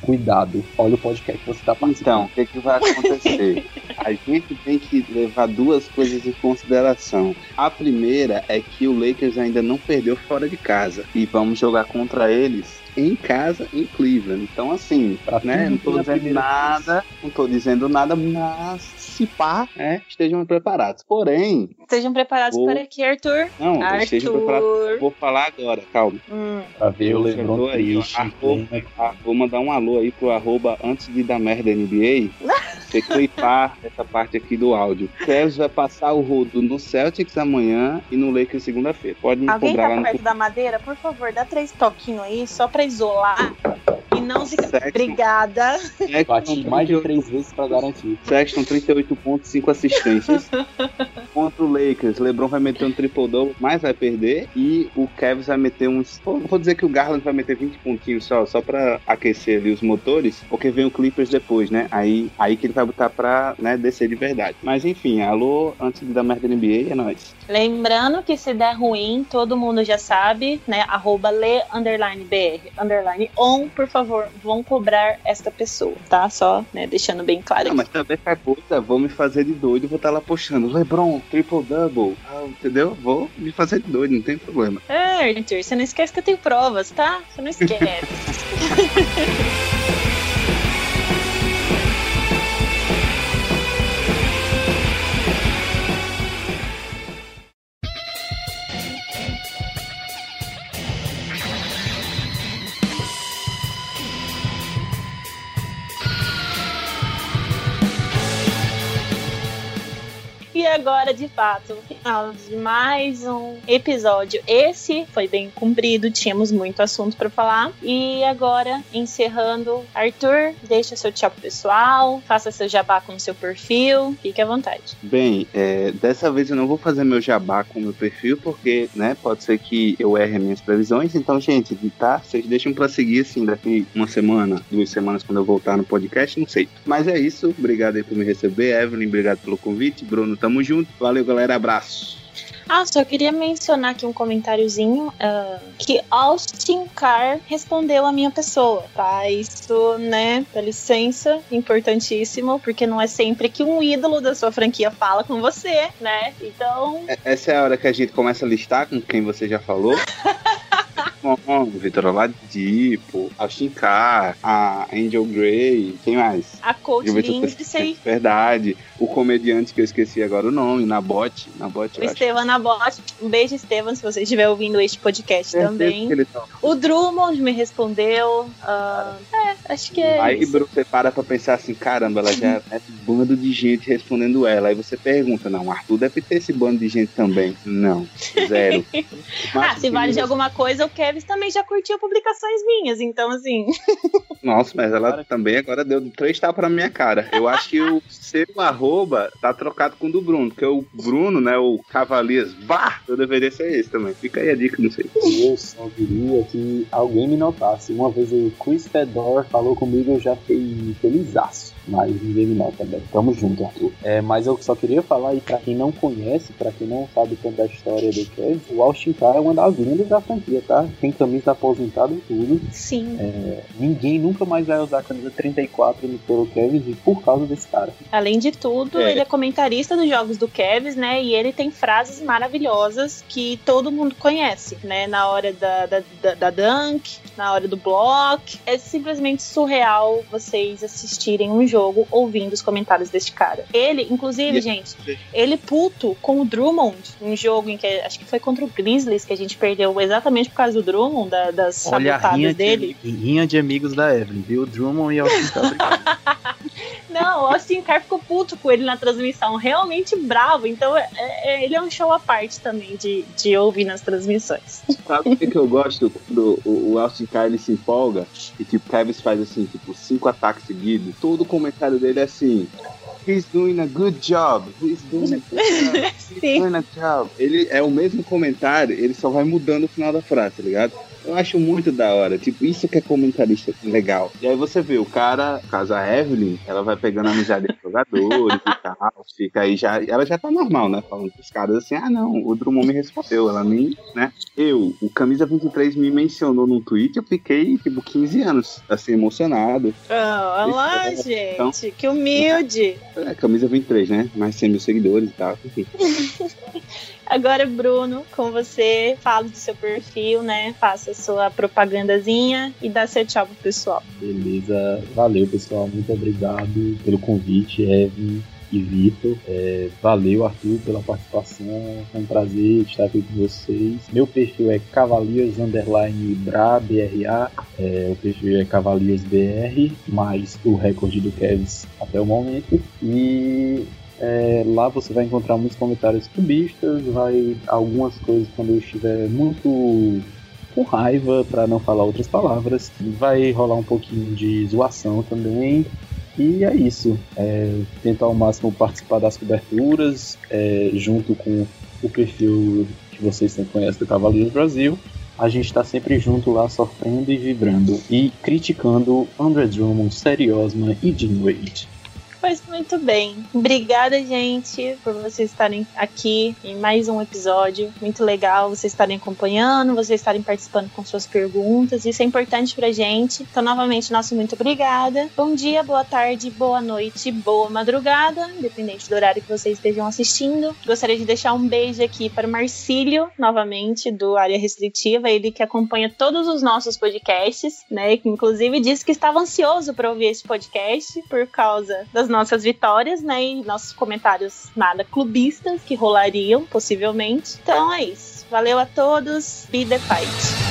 cuidado. Olha o podcast que você está participando. Então, o que, que vai acontecer? a gente tem que levar duas coisas em consideração. A primeira é que o Lakers ainda não perdeu fora de casa. E vamos jogar contra eles em casa em Cleveland. Então, assim, pra né, não tô dizendo nada, não tô dizendo nada, mas se pá, né, estejam preparados. Porém. Estejam preparados vou... para que, Arthur? Não, Arthur. estejam preparados. Vou falar agora, calma. Hum. Pra ver o Lebron aí, arroba, Vou mandar um alô aí pro arroba antes de dar merda NBA. Você clipar essa parte aqui do áudio. Kevs vai passar o rodo no Celtics amanhã e no Lakers segunda-feira. Pode me Alguém cobrar tá lá perto da madeira? Por favor, dá três toquinhos aí, só pra isolar e não se. Sexton. Obrigada. Bati mais de três vezes pra garantir. Sexton, 38 pontos, 5 assistências. Contra o Lakers, LeBron vai meter um triple-double, mas vai perder. E o Cavs vai meter uns. Vou dizer que o Garland vai meter 20 pontinhos só, só pra aquecer ali os motores, porque vem o Clippers depois, né? Aí, aí que ele vai botar pra né, descer de verdade. Mas enfim, alô, antes de dar merda NBA, é nóis. Lembrando que se der ruim, todo mundo já sabe, né? Arroba le underline BR, underline on, por favor, vão cobrar esta pessoa, tá? Só, né, deixando bem claro. Não, mas também qualquer coisa, vou me fazer de doido vou estar tá lá postando. Lebron, triple double, ah, entendeu? Vou me fazer de doido, não tem problema. É, Arthur, você não esquece que eu tenho provas, tá? Você não esquece. E agora, de fato, final de mais um episódio. Esse foi bem comprido, tínhamos muito assunto para falar. E agora, encerrando, Arthur, deixa seu tchau pessoal, faça seu jabá com o seu perfil, fique à vontade. Bem, é, dessa vez eu não vou fazer meu jabá com meu perfil, porque, né, pode ser que eu erre minhas previsões. Então, gente, tá? Vocês deixam pra seguir, assim, daqui uma semana, duas semanas, quando eu voltar no podcast, não sei. Mas é isso, obrigado aí por me receber, Evelyn, obrigado pelo convite, Bruno, Tamo junto. Valeu, galera. Abraço. Ah, só queria mencionar aqui um comentáriozinho uh, que Austin Carr respondeu a minha pessoa, tá? Isso, né, dá licença, importantíssimo, porque não é sempre que um ídolo da sua franquia fala com você, né? Então. É, essa é a hora que a gente começa a listar com quem você já falou. Vitor Oladipo, a Shinkar, a Angel Grey, quem mais? A Coach Lindsay. Verdade. O comediante que eu esqueci agora o nome, Nabote. Nabote o Estevam Nabote. Um beijo, Estevam, se você estiver ouvindo este podcast é também. Tá... O Drummond me respondeu. Uh, é, acho que é. Aí, Bruno, você para pra pensar assim: caramba, ela já é um bando de gente respondendo ela. Aí você pergunta: não, Arthur deve ter esse bando de gente também. Não, zero. ah, se vale de alguma coisa, o Kevin Kevs também já curtiu publicações minhas, então assim. Nossa, mas ela também agora deu três tapas na minha cara. Eu acho que o seu arroba tá trocado com o do Bruno, porque o Bruno, né, o Cavalias, vá, eu deveria ser esse também. Fica aí a dica, não sei. Eu só queria que alguém me notasse. Uma vez o Chris Fedor falou comigo, eu já fiquei felizaço mas ninguém me nota também. Tamo junto, Arthur. É, mas eu só queria falar, e pra quem não conhece, pra quem não sabe tanto da história do Kevin, o Austin Carr é uma das lendas da franquia, tá? Tem camisa aposentada e tudo. Sim. É, ninguém nunca mais vai usar a camisa 34 pelo Kevin por causa desse cara. Além de tudo, é. ele é comentarista dos jogos do Kevin, né? E ele tem frases maravilhosas que todo mundo conhece, né? Na hora da, da, da, da dunk, na hora do block. É simplesmente surreal vocês assistirem um jogo jogo ouvindo os comentários deste cara. Ele, inclusive, gente, ele puto com o Drummond, um jogo em que acho que foi contra o Grizzlies que a gente perdeu exatamente por causa do Drummond, da, das Olha, sabotadas dele. De, rinha de amigos da Evelyn, viu? Drummond e Austin Carr. Não, o Austin Carr ficou puto com ele na transmissão, realmente bravo. Então, é, é, ele é um show à parte também de, de ouvir nas transmissões. Sabe o que, que eu gosto do o, o Austin Carr ele se empolga e tipo, Kevin faz assim, tipo, cinco ataques seguidos, todo como comentário dele é assim: He's doing a good job. He's doing a good job. He's doing a job. Ele é o mesmo comentário, ele só vai mudando o final da frase, tá ligado? Eu acho muito da hora. Tipo, isso que é comentarista legal. E aí você vê, o cara, caso a Evelyn, ela vai pegando a amizade dos jogadores e tal. Fica aí já. Ela já tá normal, né? Falando pros caras assim: ah, não, o Drummond me respondeu. Ela nem, né? Eu, o Camisa 23 me mencionou num tweet, eu fiquei, tipo, 15 anos, assim, emocionado. Oh, olha lá, gente. Então, que humilde. É, Camisa 23, né? Mais 100 mil seguidores e tal. Enfim. Agora, Bruno, com você, fala do seu perfil, né? Faça sua propagandazinha e dá seu tchau pro pessoal. Beleza, valeu pessoal, muito obrigado pelo convite, Evan e Vitor. É, valeu, Arthur, pela participação. É um prazer estar aqui com vocês. Meu perfil é Cavaliers Underline Bra, BRA. É, o perfil é Cavaliers BR, mais o recorde do Kevs até o momento. E é, lá você vai encontrar muitos comentários cubistas, vai algumas coisas quando eu estiver muito com raiva, para não falar outras palavras. Vai rolar um pouquinho de zoação também. E é isso. É, tentar ao máximo participar das coberturas, é, junto com o perfil que vocês sempre conhecem do Cavaleiros Brasil. A gente está sempre junto lá, sofrendo e vibrando. E criticando André Drummond, Seri Osman e Jim Wade. Pois muito bem. Obrigada, gente, por vocês estarem aqui em mais um episódio. Muito legal vocês estarem acompanhando, vocês estarem participando com suas perguntas. Isso é importante pra gente. Então, novamente, nosso muito obrigada. Bom dia, boa tarde, boa noite, boa madrugada, independente do horário que vocês estejam assistindo. Gostaria de deixar um beijo aqui para o Marcílio, novamente, do Área Restritiva, ele que acompanha todos os nossos podcasts, né? Que inclusive disse que estava ansioso para ouvir esse podcast por causa das nossas vitórias, né? E nossos comentários nada clubistas que rolariam, possivelmente. Então é isso. Valeu a todos. Be the fight.